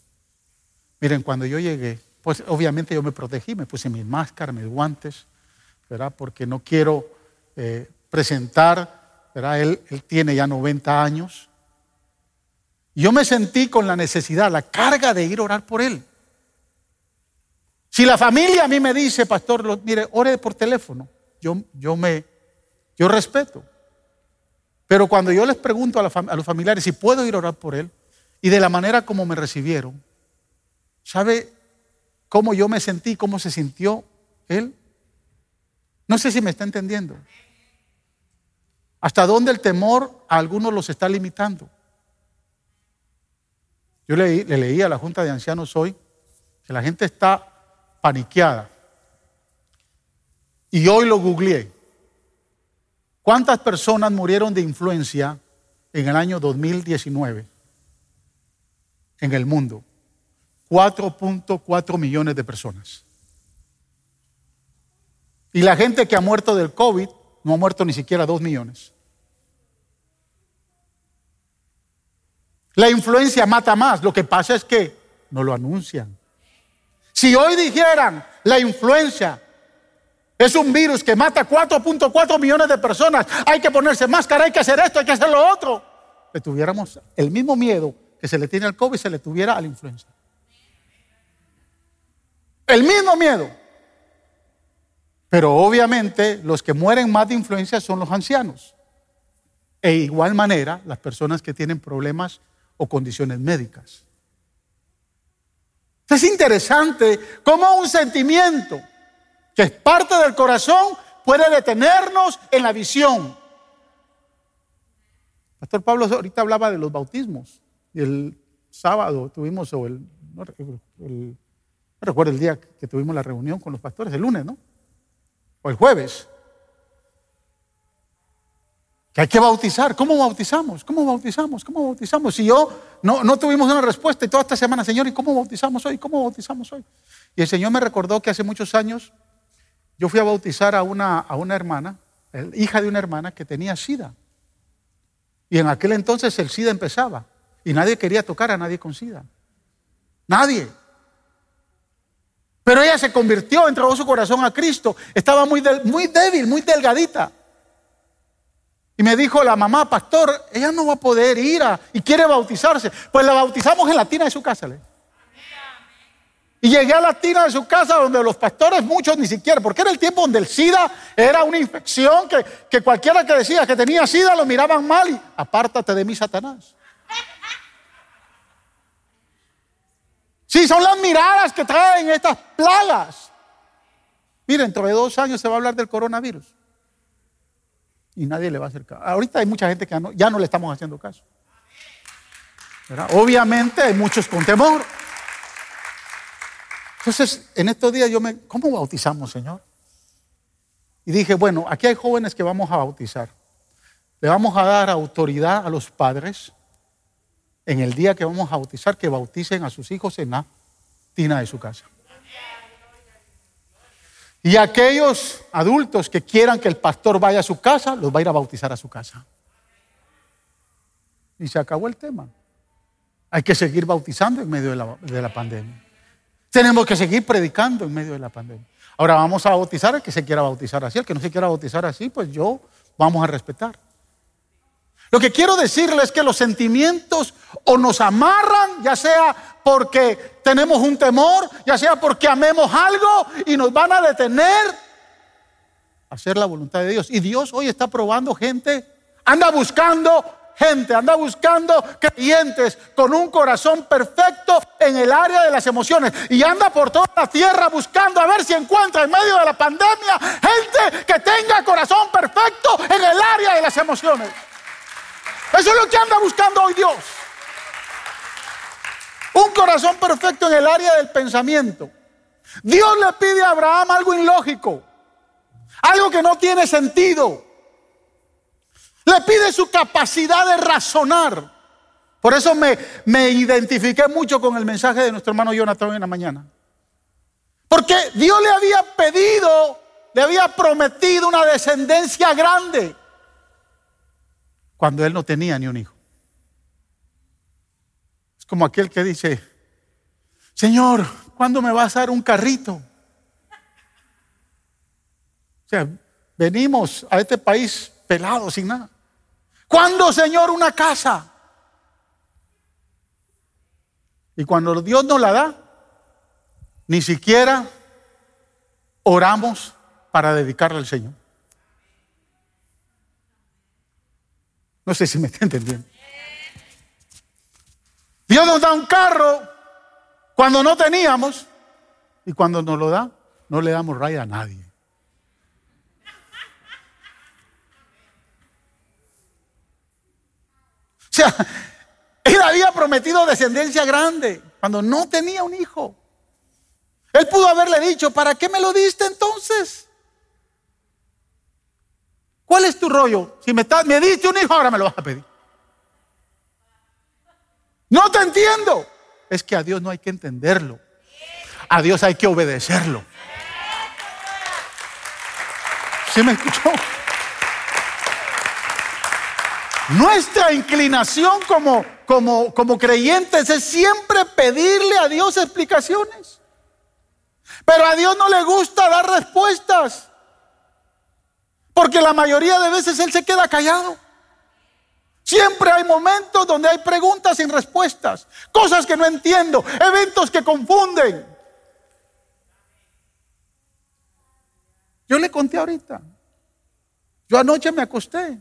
Miren, cuando yo llegué, pues obviamente yo me protegí, me puse mi máscara, mis guantes, porque no quiero eh, presentar, ¿verdad? Él, él tiene ya 90 años. Yo me sentí con la necesidad, la carga de ir a orar por él. Si la familia a mí me dice, pastor, mire, ore por teléfono, yo, yo me, yo respeto. Pero cuando yo les pregunto a, a, los familiares si puedo ir a orar por él, y de la manera como me recibieron, ¿sabe cómo yo me sentí, cómo se sintió él? No sé si me está entendiendo. ¿Hasta dónde el temor a algunos los está limitando? Yo le leí a la Junta de Ancianos hoy que la gente está paniqueada. Y hoy lo googleé. ¿Cuántas personas murieron de influencia en el año 2019 en el mundo? 4.4 millones de personas. Y la gente que ha muerto del COVID no ha muerto ni siquiera dos millones. La influencia mata más. Lo que pasa es que no lo anuncian. Si hoy dijeran la influencia es un virus que mata 4.4 millones de personas, hay que ponerse máscara, hay que hacer esto, hay que hacer lo otro, le tuviéramos el mismo miedo que se le tiene al COVID, se le tuviera a la influenza. El mismo miedo. Pero obviamente los que mueren más de influencia son los ancianos. E igual manera las personas que tienen problemas o condiciones médicas. Es interesante cómo un sentimiento que es parte del corazón puede detenernos en la visión. Pastor Pablo ahorita hablaba de los bautismos. Y el sábado tuvimos, o el, no, recuerdo el día que tuvimos la reunión con los pastores, el lunes, ¿no? o el jueves, que hay que bautizar. ¿Cómo bautizamos? ¿Cómo bautizamos? ¿Cómo bautizamos? Si yo no, no tuvimos una respuesta y toda esta semana, Señor, ¿y cómo bautizamos hoy? ¿Cómo bautizamos hoy? Y el Señor me recordó que hace muchos años yo fui a bautizar a una, a una hermana, hija de una hermana que tenía SIDA. Y en aquel entonces el SIDA empezaba y nadie quería tocar a nadie con SIDA. Nadie. Pero ella se convirtió, entregó su corazón a Cristo. Estaba muy, muy débil, muy delgadita. Y me dijo la mamá, pastor, ella no va a poder ir y quiere bautizarse. Pues la bautizamos en la tina de su casa. Y llegué a la tina de su casa donde los pastores, muchos ni siquiera, porque era el tiempo donde el SIDA era una infección que, que cualquiera que decía que tenía SIDA lo miraban mal y apártate de mí, Satanás. Sí, son las miradas que traen estas plagas. Miren, dentro de dos años se va a hablar del coronavirus. Y nadie le va a hacer caso. Ahorita hay mucha gente que ya no, le estamos haciendo caso. Obviamente hay muchos con temor. Entonces, en estos días yo me, ¿cómo bautizamos, Señor? Y dije, bueno, aquí hay jóvenes que vamos a bautizar. Le vamos a dar autoridad a los padres en el día que vamos a bautizar, que bauticen a sus hijos en la tina de su casa. Y aquellos adultos que quieran que el pastor vaya a su casa, los va a ir a bautizar a su casa. Y se acabó el tema. Hay que seguir bautizando en medio de la, de la pandemia. Tenemos que seguir predicando en medio de la pandemia. Ahora vamos a bautizar al que se quiera bautizar así. El que no se quiera bautizar así, pues yo vamos a respetar. Lo que quiero decirles es que los sentimientos o nos amarran, ya sea porque tenemos un temor, ya sea porque amemos algo y nos van a detener a hacer la voluntad de Dios. Y Dios hoy está probando gente, anda buscando gente, anda buscando creyentes con un corazón perfecto en el área de las emociones y anda por toda la tierra buscando a ver si encuentra en medio de la pandemia gente que tenga corazón perfecto en el área de las emociones. Eso es lo que anda buscando hoy Dios. Un corazón perfecto en el área del pensamiento. Dios le pide a Abraham algo ilógico, algo que no tiene sentido. Le pide su capacidad de razonar. Por eso me, me identifiqué mucho con el mensaje de nuestro hermano Jonathan en la mañana. Porque Dios le había pedido, le había prometido una descendencia grande cuando él no tenía ni un hijo. Es como aquel que dice, Señor, ¿cuándo me vas a dar un carrito? O sea, venimos a este país pelado, sin nada. ¿Cuándo, Señor, una casa? Y cuando Dios nos la da, ni siquiera oramos para dedicarle al Señor. No sé si me está entendiendo. Dios nos da un carro cuando no teníamos y cuando nos lo da, no le damos raya a nadie. O él había prometido descendencia grande cuando no tenía un hijo. Él pudo haberle dicho, ¿para qué me lo diste entonces? ¿Cuál es tu rollo? Si me, me diste un hijo, ahora me lo vas a pedir. No te entiendo. Es que a Dios no hay que entenderlo. A Dios hay que obedecerlo. ¿Sí me escuchó? Nuestra inclinación como, como, como creyentes es siempre pedirle a Dios explicaciones. Pero a Dios no le gusta dar respuestas. Porque la mayoría de veces Él se queda callado. Siempre hay momentos donde hay preguntas sin respuestas, cosas que no entiendo, eventos que confunden. Yo le conté ahorita. Yo anoche me acosté.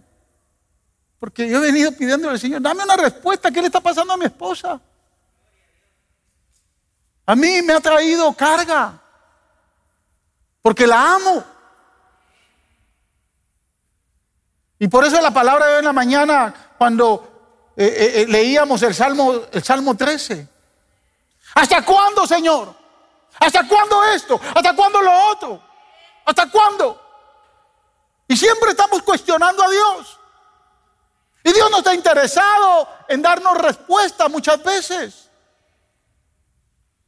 Porque yo he venido pidiéndole al Señor, dame una respuesta, ¿qué le está pasando a mi esposa? A mí me ha traído carga. Porque la amo. Y por eso la palabra de hoy en la mañana, cuando eh, eh, eh, leíamos el Salmo, el Salmo 13. ¿Hasta cuándo, Señor? ¿Hasta cuándo esto? ¿Hasta cuándo lo otro? ¿Hasta cuándo? Y siempre estamos cuestionando a Dios. Y Dios no está interesado en darnos respuesta muchas veces.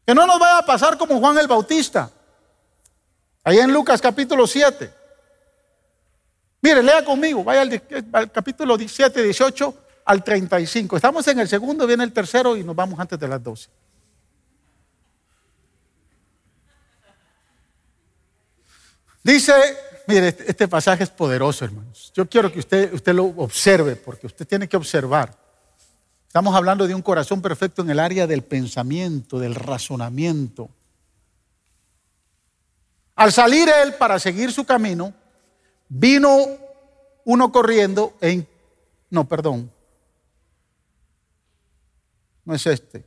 Que no nos vaya a pasar como Juan el Bautista. Ahí en Lucas capítulo 7. Mire, lea conmigo, vaya al, capítulo 17, 18 al 35. Estamos en el segundo, viene el tercero y nos vamos antes de las 12. Dice, mire, este, este pasaje es poderoso, hermanos. Yo quiero que usted, usted lo observe, porque usted tiene que observar. Estamos hablando de un corazón perfecto en el área del pensamiento, del razonamiento. Al salir él para seguir su camino, vino uno corriendo en... No, perdón. No es este.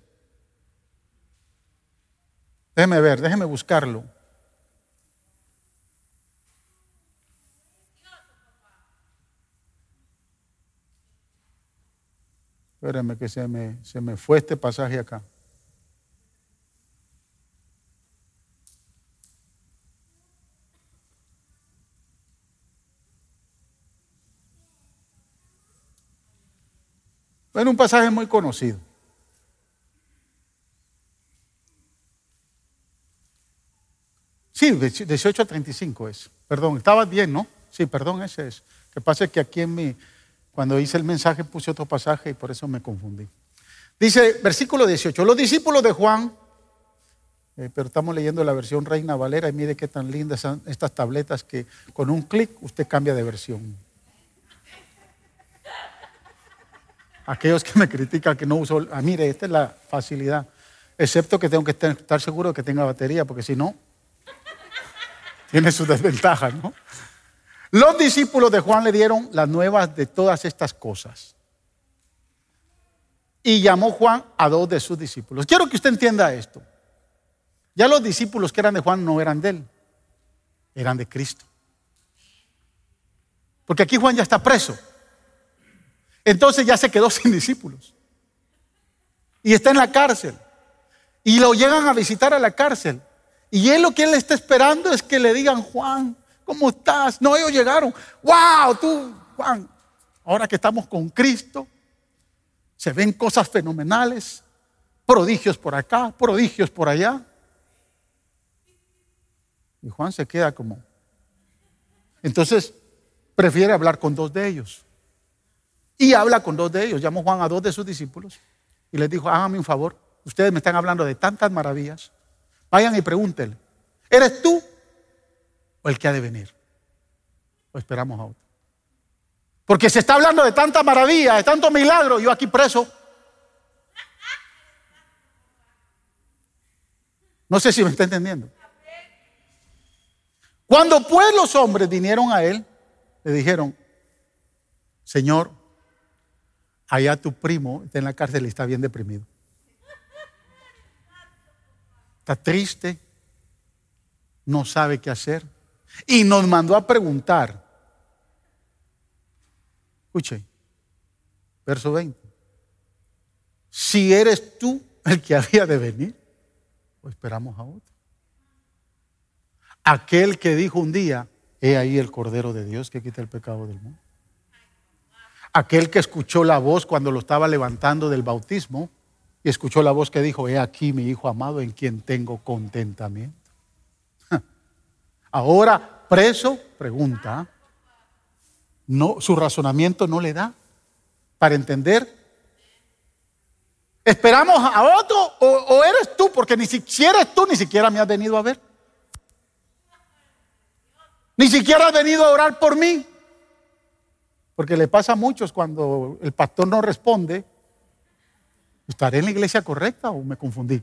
Déjeme ver, déjeme buscarlo. Espérenme que se me, se me fue este pasaje acá. Bueno, un pasaje muy conocido. Sí, 18 a 35 es. Perdón, estaba bien, ¿no? Sí, perdón, ese es. Lo que pasa es que aquí en mi, cuando hice el mensaje puse otro pasaje y por eso me confundí. Dice, versículo 18, los discípulos de Juan, eh, pero estamos leyendo la versión Reina Valera y mire qué tan lindas son estas tabletas que con un clic usted cambia de versión. Aquellos que me critican que no uso, ah, mire, esta es la facilidad, excepto que tengo que estar seguro de que tenga batería, porque si no, tiene sus desventajas, ¿no? Los discípulos de Juan le dieron las nuevas de todas estas cosas. Y llamó Juan a dos de sus discípulos. Quiero que usted entienda esto. Ya los discípulos que eran de Juan no eran de él, eran de Cristo. Porque aquí Juan ya está preso. Entonces ya se quedó sin discípulos. Y está en la cárcel. Y lo llegan a visitar a la cárcel. Y él lo que él está esperando es que le digan, Juan, ¿cómo estás? No, ellos llegaron. ¡Wow! Tú, Juan, ahora que estamos con Cristo, se ven cosas fenomenales, prodigios por acá, prodigios por allá. Y Juan se queda como... Entonces, prefiere hablar con dos de ellos. Y habla con dos de ellos. Llamó Juan a dos de sus discípulos y les dijo, háganme un favor. Ustedes me están hablando de tantas maravillas. Vayan y pregúntenle, ¿eres tú el que ha de venir? O esperamos a otro. Porque se está hablando de tanta maravilla, de tanto milagro, yo aquí preso. No sé si me está entendiendo. Cuando pues los hombres vinieron a él, le dijeron, Señor, allá tu primo está en la cárcel y está bien deprimido. Está triste, no sabe qué hacer. Y nos mandó a preguntar. Escuche, verso 20. Si eres tú el que había de venir, o esperamos a otro. Aquel que dijo un día, he ahí el Cordero de Dios que quita el pecado del mundo. Aquel que escuchó la voz cuando lo estaba levantando del bautismo y escuchó la voz que dijo, he aquí mi hijo amado en quien tengo contentamiento. Ahora, preso, pregunta, no, su razonamiento no le da para entender. ¿Esperamos a otro o, eres tú? Porque ni siquiera eres tú, ni siquiera me has venido a ver. Ni siquiera has venido a orar por mí. Porque le pasa a muchos cuando el pastor no responde. ¿Estaré en la iglesia correcta o me confundí?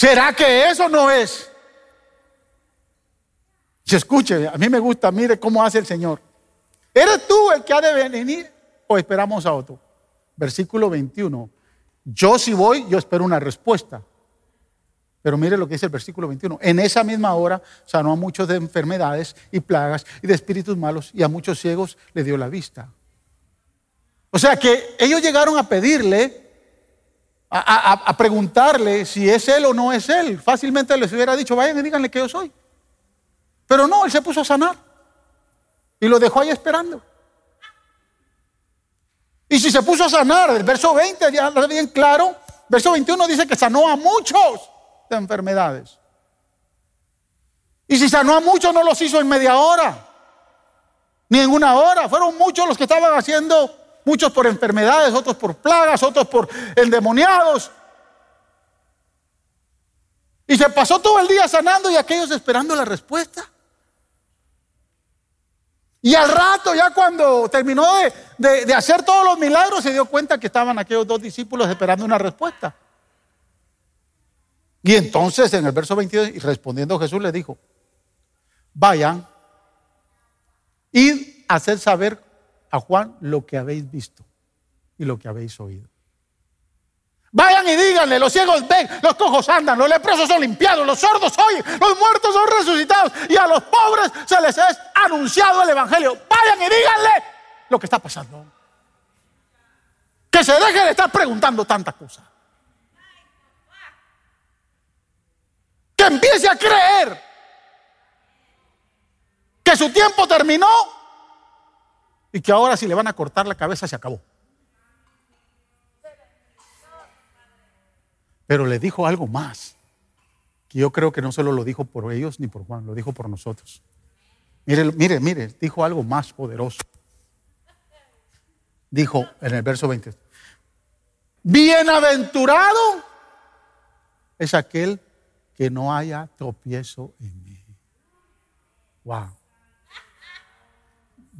¿Será que eso no es? Se escuche, a mí me gusta, mire cómo hace el Señor. ¿Eres tú el que ha de venir o esperamos a otro? Versículo 21. Yo si voy, yo espero una respuesta. Pero mire lo que dice el versículo 21. En esa misma hora sanó a muchos de enfermedades y plagas y de espíritus malos y a muchos ciegos le dio la vista. O sea que ellos llegaron a pedirle a, preguntarle si es él o no es él. Fácilmente les hubiera dicho, vayan y díganle que yo soy. Pero no, él se puso a sanar. Y lo dejó ahí esperando. Y si se puso a sanar, el verso 20 ya está bien claro. Verso 21 dice que sanó a muchos de enfermedades. Y si sanó a muchos, no los hizo en media hora, ni en una hora. Fueron muchos los que estaban haciendo Muchos por enfermedades, otros por plagas, otros por endemoniados. Y se pasó todo el día sanando y aquellos esperando la respuesta. Y al rato, ya cuando terminó de, hacer todos los milagros, se dio cuenta que estaban aquellos dos discípulos esperando una respuesta. Y entonces en el verso 22, respondiendo Jesús le dijo, vayan y hacer saber a Juan lo que habéis visto y lo que habéis oído. Vayan y díganle, los ciegos ven, los cojos andan, los leprosos son limpiados, los sordos oyen, los muertos son resucitados y a los pobres se les es anunciado el Evangelio. Vayan y díganle lo que está pasando. Que se deje de estar preguntando tanta cosa. Que empiece a creer que su tiempo terminó y que ahora si le van a cortar la cabeza se acabó. Pero le dijo algo más, que yo creo que no solo lo dijo por ellos ni por Juan, lo dijo por nosotros. Mire, mire, mire, dijo algo más poderoso. Dijo en el verso 20, bienaventurado es aquel que no haya tropiezo en mí. Wow.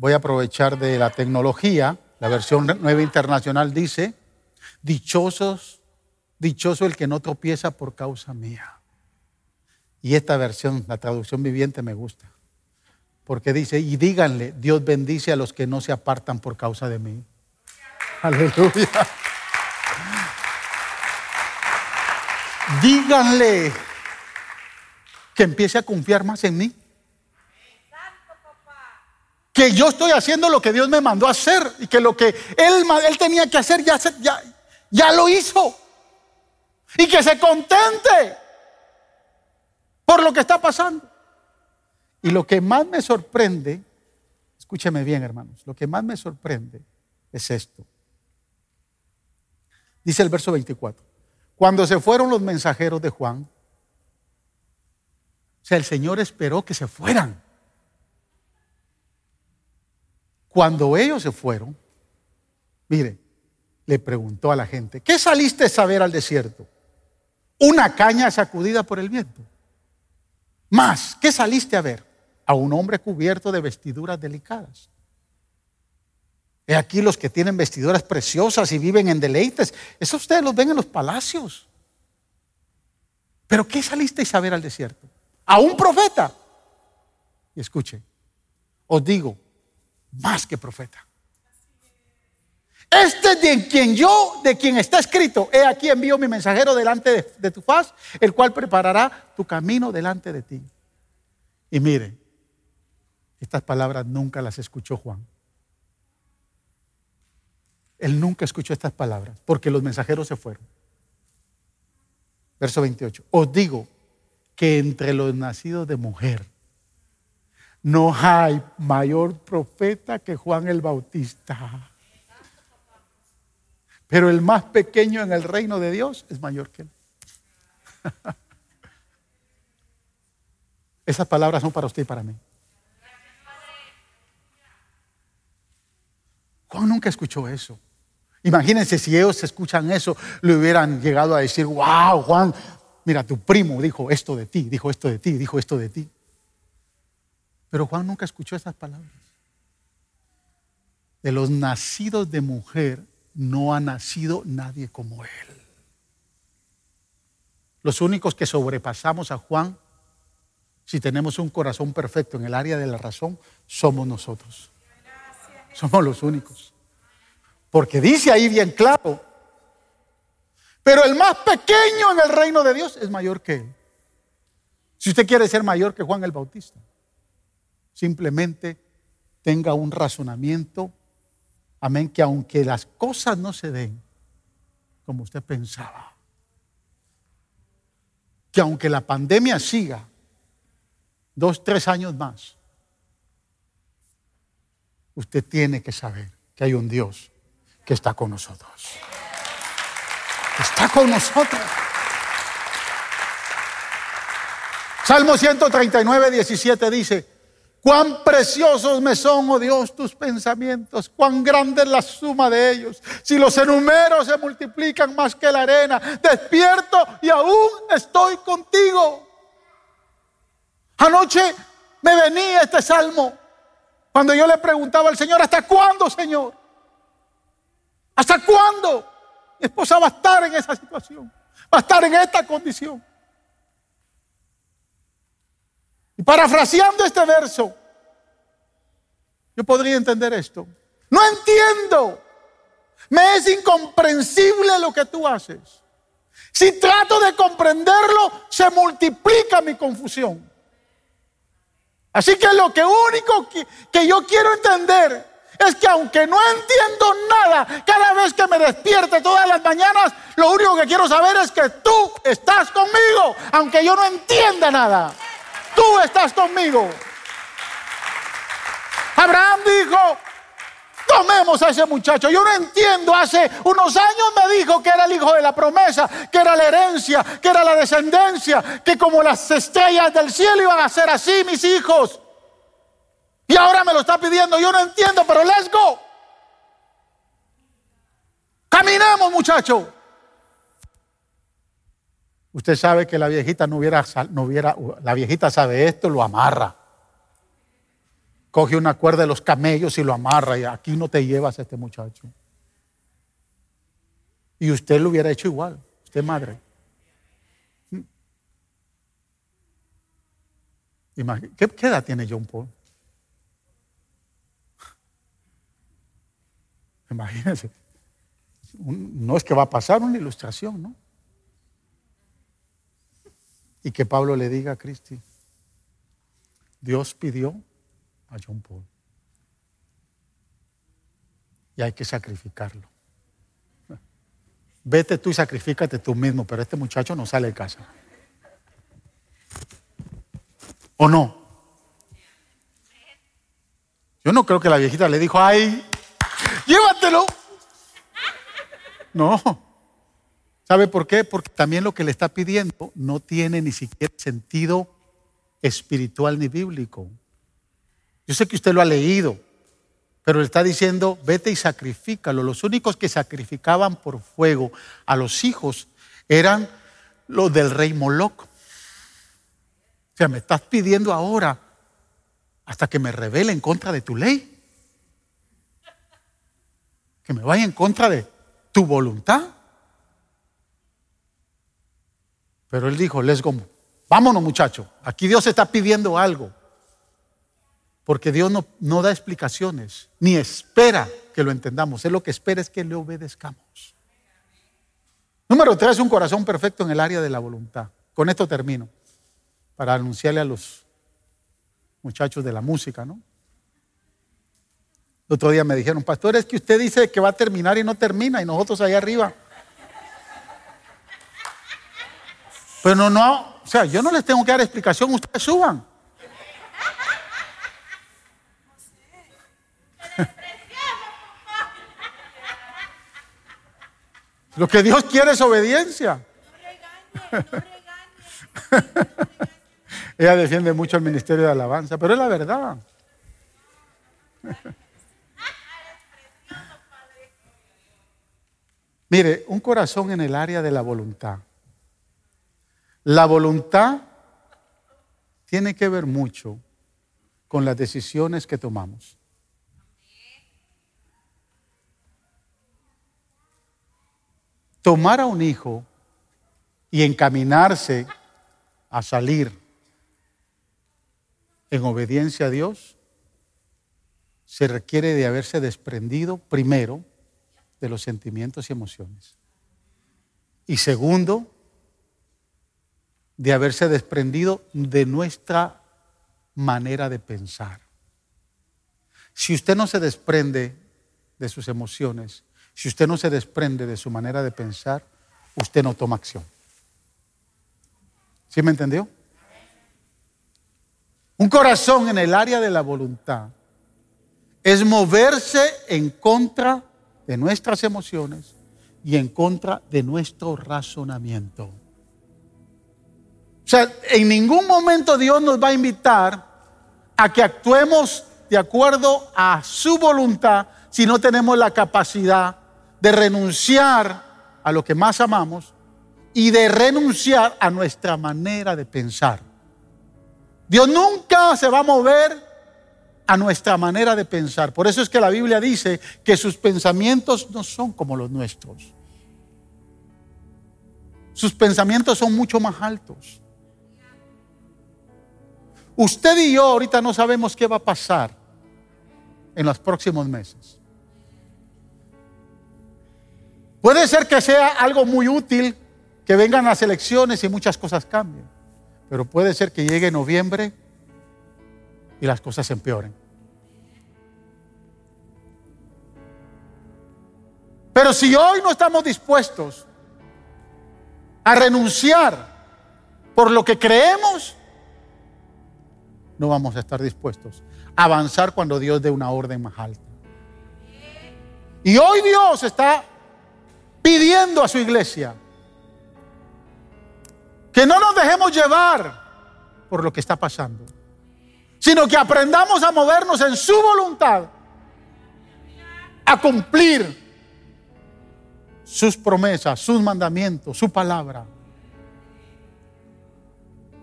Voy a aprovechar de la tecnología. La versión nueva internacional dice, dichosos Dichoso el que no tropieza por causa mía. Y esta versión, la traducción viviente, me gusta. Porque dice, y díganle, Dios bendice a los que no se apartan por causa de mí. Aleluya. Díganle que empiece a confiar más en mí. Que yo estoy haciendo lo que Dios me mandó a hacer y que lo que Él, él tenía que hacer ya, ya, ya lo hizo y que se contente por lo que está pasando. Y lo que más me sorprende, escúcheme bien hermanos, lo que más me sorprende es esto. Dice el verso 24, cuando se fueron los mensajeros de Juan, o sea, el Señor esperó que se fueran. Cuando ellos se fueron, mire, le preguntó a la gente, ¿qué saliste a saber al desierto? una caña sacudida por el viento. Más, ¿qué saliste a ver? A un hombre cubierto de vestiduras delicadas. He aquí los que tienen vestiduras preciosas y viven en deleites. Eso ustedes los ven en los palacios. Pero ¿qué saliste a ver al desierto? A un profeta. Y escuche, os digo, más que profeta. Este de quien yo, de quien está escrito, he aquí envío mi mensajero delante de, tu faz, el cual preparará tu camino delante de ti. Y mire, estas palabras nunca las escuchó Juan. Él nunca escuchó estas palabras porque los mensajeros se fueron. Verso 28. Os digo que entre los nacidos de mujer no hay mayor profeta que Juan el Bautista. Pero el más pequeño en el reino de Dios es mayor que él. Esas palabras son para usted y para mí. Juan nunca escuchó eso. Imagínense si ellos escuchan eso, le hubieran llegado a decir, wow, Juan, mira, tu primo dijo esto de ti, dijo esto de ti, dijo esto de ti. Pero Juan nunca escuchó esas palabras. De los nacidos de mujer no ha nacido nadie como Él. Los únicos que sobrepasamos a Juan, si tenemos un corazón perfecto en el área de la razón, somos nosotros. Somos los únicos. Porque dice ahí bien claro, pero el más pequeño en el reino de Dios es mayor que Él. Si usted quiere ser mayor que Juan el Bautista, simplemente tenga un razonamiento Amén, que aunque las cosas no se den como usted pensaba, que aunque la pandemia siga dos, tres años más, usted tiene que saber que hay un Dios que está con nosotros. Está con nosotros. Salmo 139, 17 dice, Cuán preciosos me son, oh Dios, tus pensamientos, cuán grande es la suma de ellos. Si los enumero se multiplican más que la arena, despierto y aún estoy contigo. Anoche me venía este salmo cuando yo le preguntaba al Señor, ¿hasta cuándo, Señor? ¿Hasta cuándo? Mi esposa va a estar en esa situación, va a estar en esta condición. Y parafraseando este verso, yo podría entender esto. No entiendo. Me es incomprensible lo que tú haces. Si trato de comprenderlo, se multiplica mi confusión. Así que lo que único que, que, yo quiero entender es que aunque no entiendo nada, cada vez que me despierte todas las mañanas, lo único que quiero saber es que tú estás conmigo, aunque yo no entienda nada. Tú estás conmigo. Abraham dijo, tomemos a ese muchacho. Yo no entiendo, hace unos años me dijo que era el hijo de la promesa, que era la herencia, que era la descendencia, que como las estrellas del cielo iban a ser así mis hijos. Y ahora me lo está pidiendo, yo no entiendo, pero let's go. Caminemos, muchacho. Usted sabe que la viejita no hubiera, no hubiera, la viejita sabe esto, lo amarra. Coge una cuerda de los camellos y lo amarra y aquí no te llevas a este muchacho. Y usted lo hubiera hecho igual, usted madre. ¿Qué, ¿Qué edad tiene John Paul? Imagínense. No es que va a pasar una ilustración, ¿no? Y que Pablo le diga a Cristi, Dios pidió a John Paul. Y hay que sacrificarlo. Vete tú y sacrifícate tú mismo, pero este muchacho no sale de casa. ¿O no? Yo no creo que la viejita le dijo, ay, llévatelo. No. ¿Sabe por qué? Porque también lo que le está pidiendo no tiene ni siquiera sentido espiritual ni bíblico. Yo sé que usted lo ha leído, pero le está diciendo, vete y sacrifícalo. Los únicos que sacrificaban por fuego a los hijos eran los del rey Moloch. O sea, me estás pidiendo ahora hasta que me revele en contra de tu ley. Que me vaya en contra de tu voluntad. Pero él dijo, les go. Vámonos muchachos, aquí Dios está pidiendo algo. Porque Dios no, no da explicaciones, ni espera que lo entendamos. Él lo que espera es que le obedezcamos. Número tres, un corazón perfecto en el área de la voluntad. Con esto termino, para anunciarle a los muchachos de la música, ¿no? El otro día me dijeron, pastor, es que usted dice que va a terminar y no termina, y nosotros ahí arriba. Pero no, no, o sea, yo no les tengo que dar explicación, ustedes suban. Lo que Dios quiere es obediencia. Ella defiende mucho el ministerio de alabanza, pero es la verdad. Mire, un corazón en el área de la voluntad. La voluntad tiene que ver mucho con las decisiones que tomamos. tomar a un hijo y encaminarse a salir en obediencia a Dios, se requiere de haberse desprendido primero de los sentimientos y emociones. Y segundo, de haberse desprendido de nuestra manera de pensar. Si usted no se desprende de sus emociones, si usted no se desprende de su manera de pensar, usted no toma acción. ¿Sí me entendió? Un corazón en el área de la voluntad es moverse en contra de nuestras emociones y en contra de nuestro razonamiento. O sea, en ningún momento Dios nos va a invitar a que actuemos de acuerdo a su voluntad si no tenemos la capacidad de renunciar a lo que más amamos y de renunciar a nuestra manera de pensar. Dios nunca se va a mover a nuestra manera de pensar. Por eso es que la Biblia dice que sus pensamientos no son como los nuestros. Sus pensamientos son mucho más altos. Usted y yo ahorita no sabemos qué va a pasar en los próximos meses. Puede ser que sea algo muy útil, que vengan las elecciones y muchas cosas cambien, pero puede ser que llegue noviembre y las cosas se empeoren. Pero si hoy no estamos dispuestos a renunciar por lo que creemos, no vamos a estar dispuestos a avanzar cuando Dios dé una orden más alta. Y hoy Dios está pidiendo a su iglesia que no nos dejemos llevar por lo que está pasando, sino que aprendamos a movernos en su voluntad, a cumplir sus promesas, sus mandamientos, su palabra.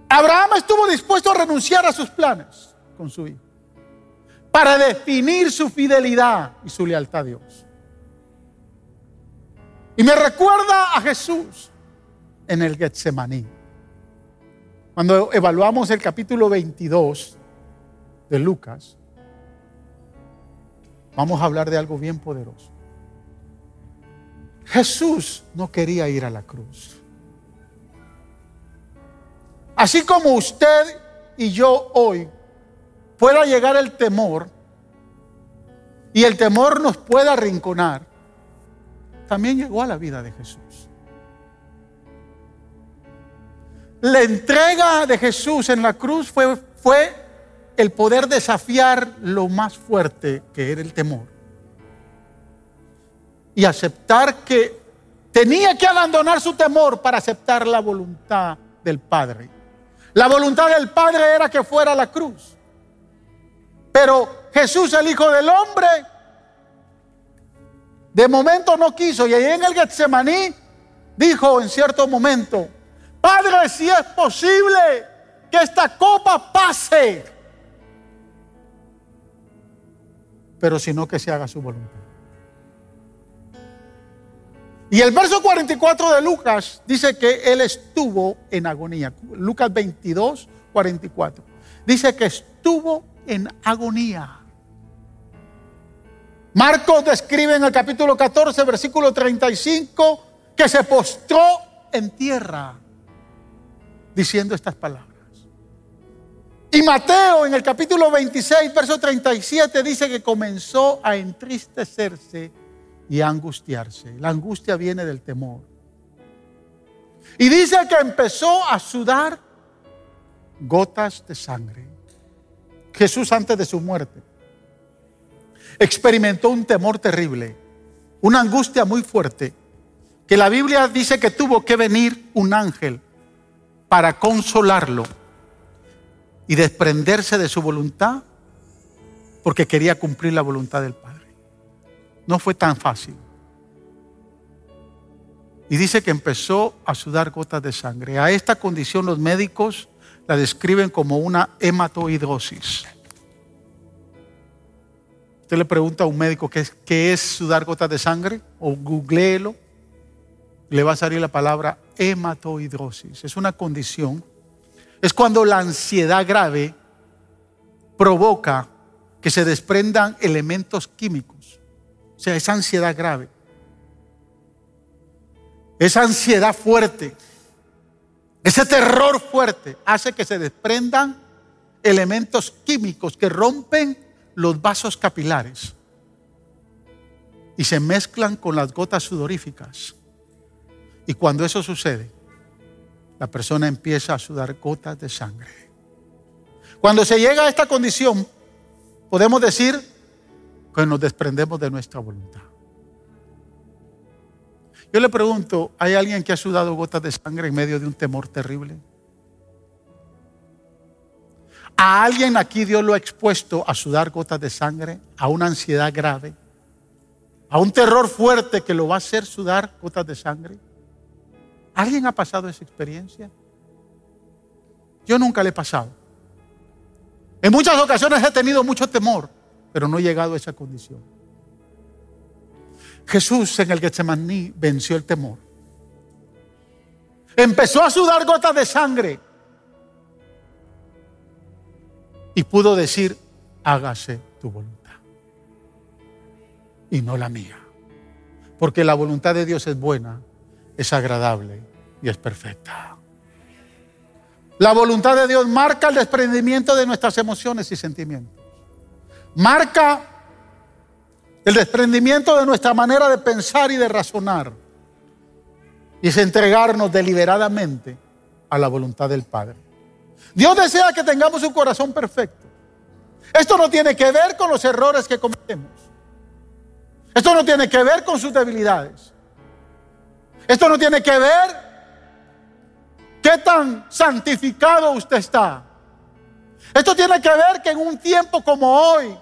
Abraham estuvo dispuesto a renunciar a sus planes con su hijo para definir su fidelidad y su lealtad a Dios. Y me recuerda a Jesús en el Getsemaní. Cuando evaluamos el capítulo 22 de Lucas, vamos a hablar de algo bien poderoso. Jesús no quería ir a la cruz. Así como usted y yo hoy pueda llegar el temor y el temor nos pueda arrinconar, también llegó a la vida de Jesús. La entrega de Jesús en la cruz fue, fue el poder desafiar lo más fuerte que era el temor y aceptar que tenía que abandonar su temor para aceptar la voluntad del Padre. La voluntad del Padre era que fuera la cruz. Pero Jesús, el Hijo del Hombre, de momento no quiso. Y ahí en el Getsemaní dijo en cierto momento, Padre, si es posible que esta copa pase, pero si no que se haga su voluntad. Y el verso 44 de Lucas dice que él estuvo en agonía. Lucas 22, 44. Dice que estuvo en agonía. Marcos describe en el capítulo 14, versículo 35, que se postró en tierra diciendo estas palabras. Y Mateo en el capítulo 26, verso 37 dice que comenzó a entristecerse y a angustiarse. La angustia viene del temor. Y dice que empezó a sudar gotas de sangre. Jesús antes de su muerte experimentó un temor terrible, una angustia muy fuerte, que la Biblia dice que tuvo que venir un ángel para consolarlo y desprenderse de su voluntad porque quería cumplir la voluntad del Padre. No fue tan fácil. Y dice que empezó a sudar gotas de sangre. A esta condición los médicos la describen como una hematoidrosis. Usted le pregunta a un médico qué es, qué es sudar gotas de sangre o googleelo, le va a salir la palabra hematoidrosis. Es una condición, es cuando la ansiedad grave provoca que se desprendan elementos químicos o sea, esa ansiedad grave. Esa ansiedad fuerte. Ese terror fuerte hace que se desprendan elementos químicos que rompen los vasos capilares y se mezclan con las gotas sudoríficas. Y cuando eso sucede, la persona empieza a sudar gotas de sangre. Cuando se llega a esta condición, podemos decir pues nos desprendemos de nuestra voluntad. Yo le pregunto, ¿hay alguien que ha sudado gotas de sangre en medio de un temor terrible? ¿A alguien aquí Dios lo ha expuesto a sudar gotas de sangre, a una ansiedad grave, a un terror fuerte que lo va a hacer sudar gotas de sangre? ¿Alguien ha pasado esa experiencia? Yo nunca le he pasado. En muchas ocasiones he tenido mucho temor, pero no he llegado a esa condición. Jesús en el Getsemaní venció el temor. Empezó a sudar gotas de sangre y pudo decir, hágase tu voluntad y no la mía. Porque la voluntad de Dios es buena, es agradable y es perfecta. La voluntad de Dios marca el desprendimiento de nuestras emociones y sentimientos. Marca el desprendimiento de nuestra manera de pensar y de razonar. Y es entregarnos deliberadamente a la voluntad del Padre. Dios desea que tengamos un corazón perfecto. Esto no tiene que ver con los errores que cometemos. Esto no tiene que ver con sus debilidades. Esto no tiene que ver ¿Qué tan santificado usted está? Esto tiene que ver que en un tiempo como hoy,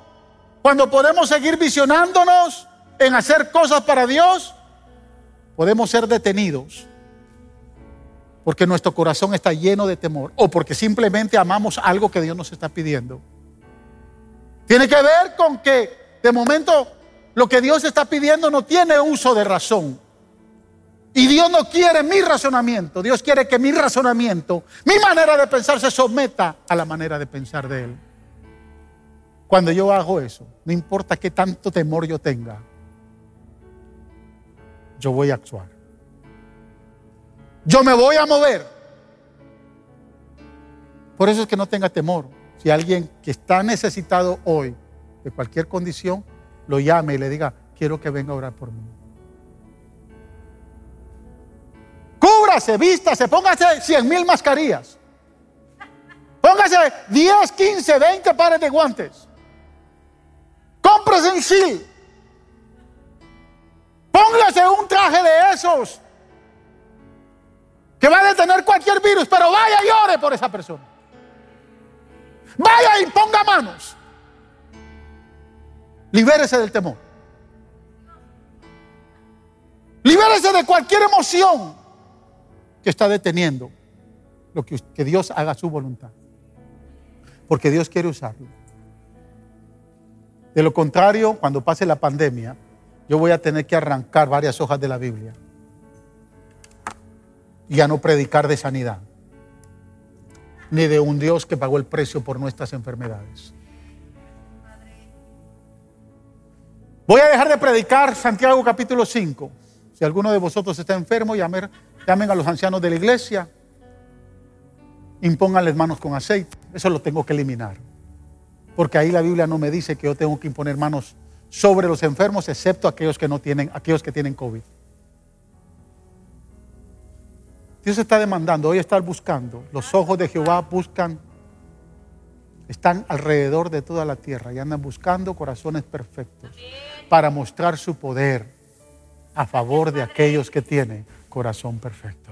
cuando podemos seguir visionándonos en hacer cosas para Dios, podemos ser detenidos porque nuestro corazón está lleno de temor o porque simplemente amamos algo que Dios nos está pidiendo. Tiene que ver con que de momento lo que Dios está pidiendo no tiene uso de razón. Y Dios no quiere mi razonamiento. Dios quiere que mi razonamiento, mi manera de pensar se someta a la manera de pensar de Él. Cuando yo hago eso, no importa qué tanto temor yo tenga, yo voy a actuar. Yo me voy a mover. Por eso es que no tenga temor. Si alguien que está necesitado hoy de cualquier condición, lo llame y le diga, quiero que venga a orar por mí. Cúbrase, vístase, póngase 100 mil mascarillas. Póngase 10, 15, 20 pares de guantes. Cómprese un shield. Póngase un traje de esos que va a detener cualquier virus, pero vaya y ore por esa persona. Vaya y ponga manos. Libérese del temor. Libérese de cualquier emoción que está deteniendo lo que, que Dios haga su voluntad. Porque Dios quiere usarlo. De lo contrario, cuando pase la pandemia, yo voy a tener que arrancar varias hojas de la Biblia y a no predicar de sanidad, ni de un Dios que pagó el precio por nuestras enfermedades. Voy a dejar de predicar Santiago capítulo 5. Si alguno de vosotros está enfermo, llamen Llamen a los ancianos de la iglesia, impónganles manos con aceite. Eso lo tengo que eliminar. Porque ahí la Biblia no me dice que yo tengo que imponer manos sobre los enfermos, excepto aquellos que no tienen, aquellos que tienen COVID. Dios está demandando, hoy está buscando. Los ojos de Jehová buscan, están alrededor de toda la tierra y andan buscando corazones perfectos para mostrar su poder a favor de aquellos que tienen corazón perfecto.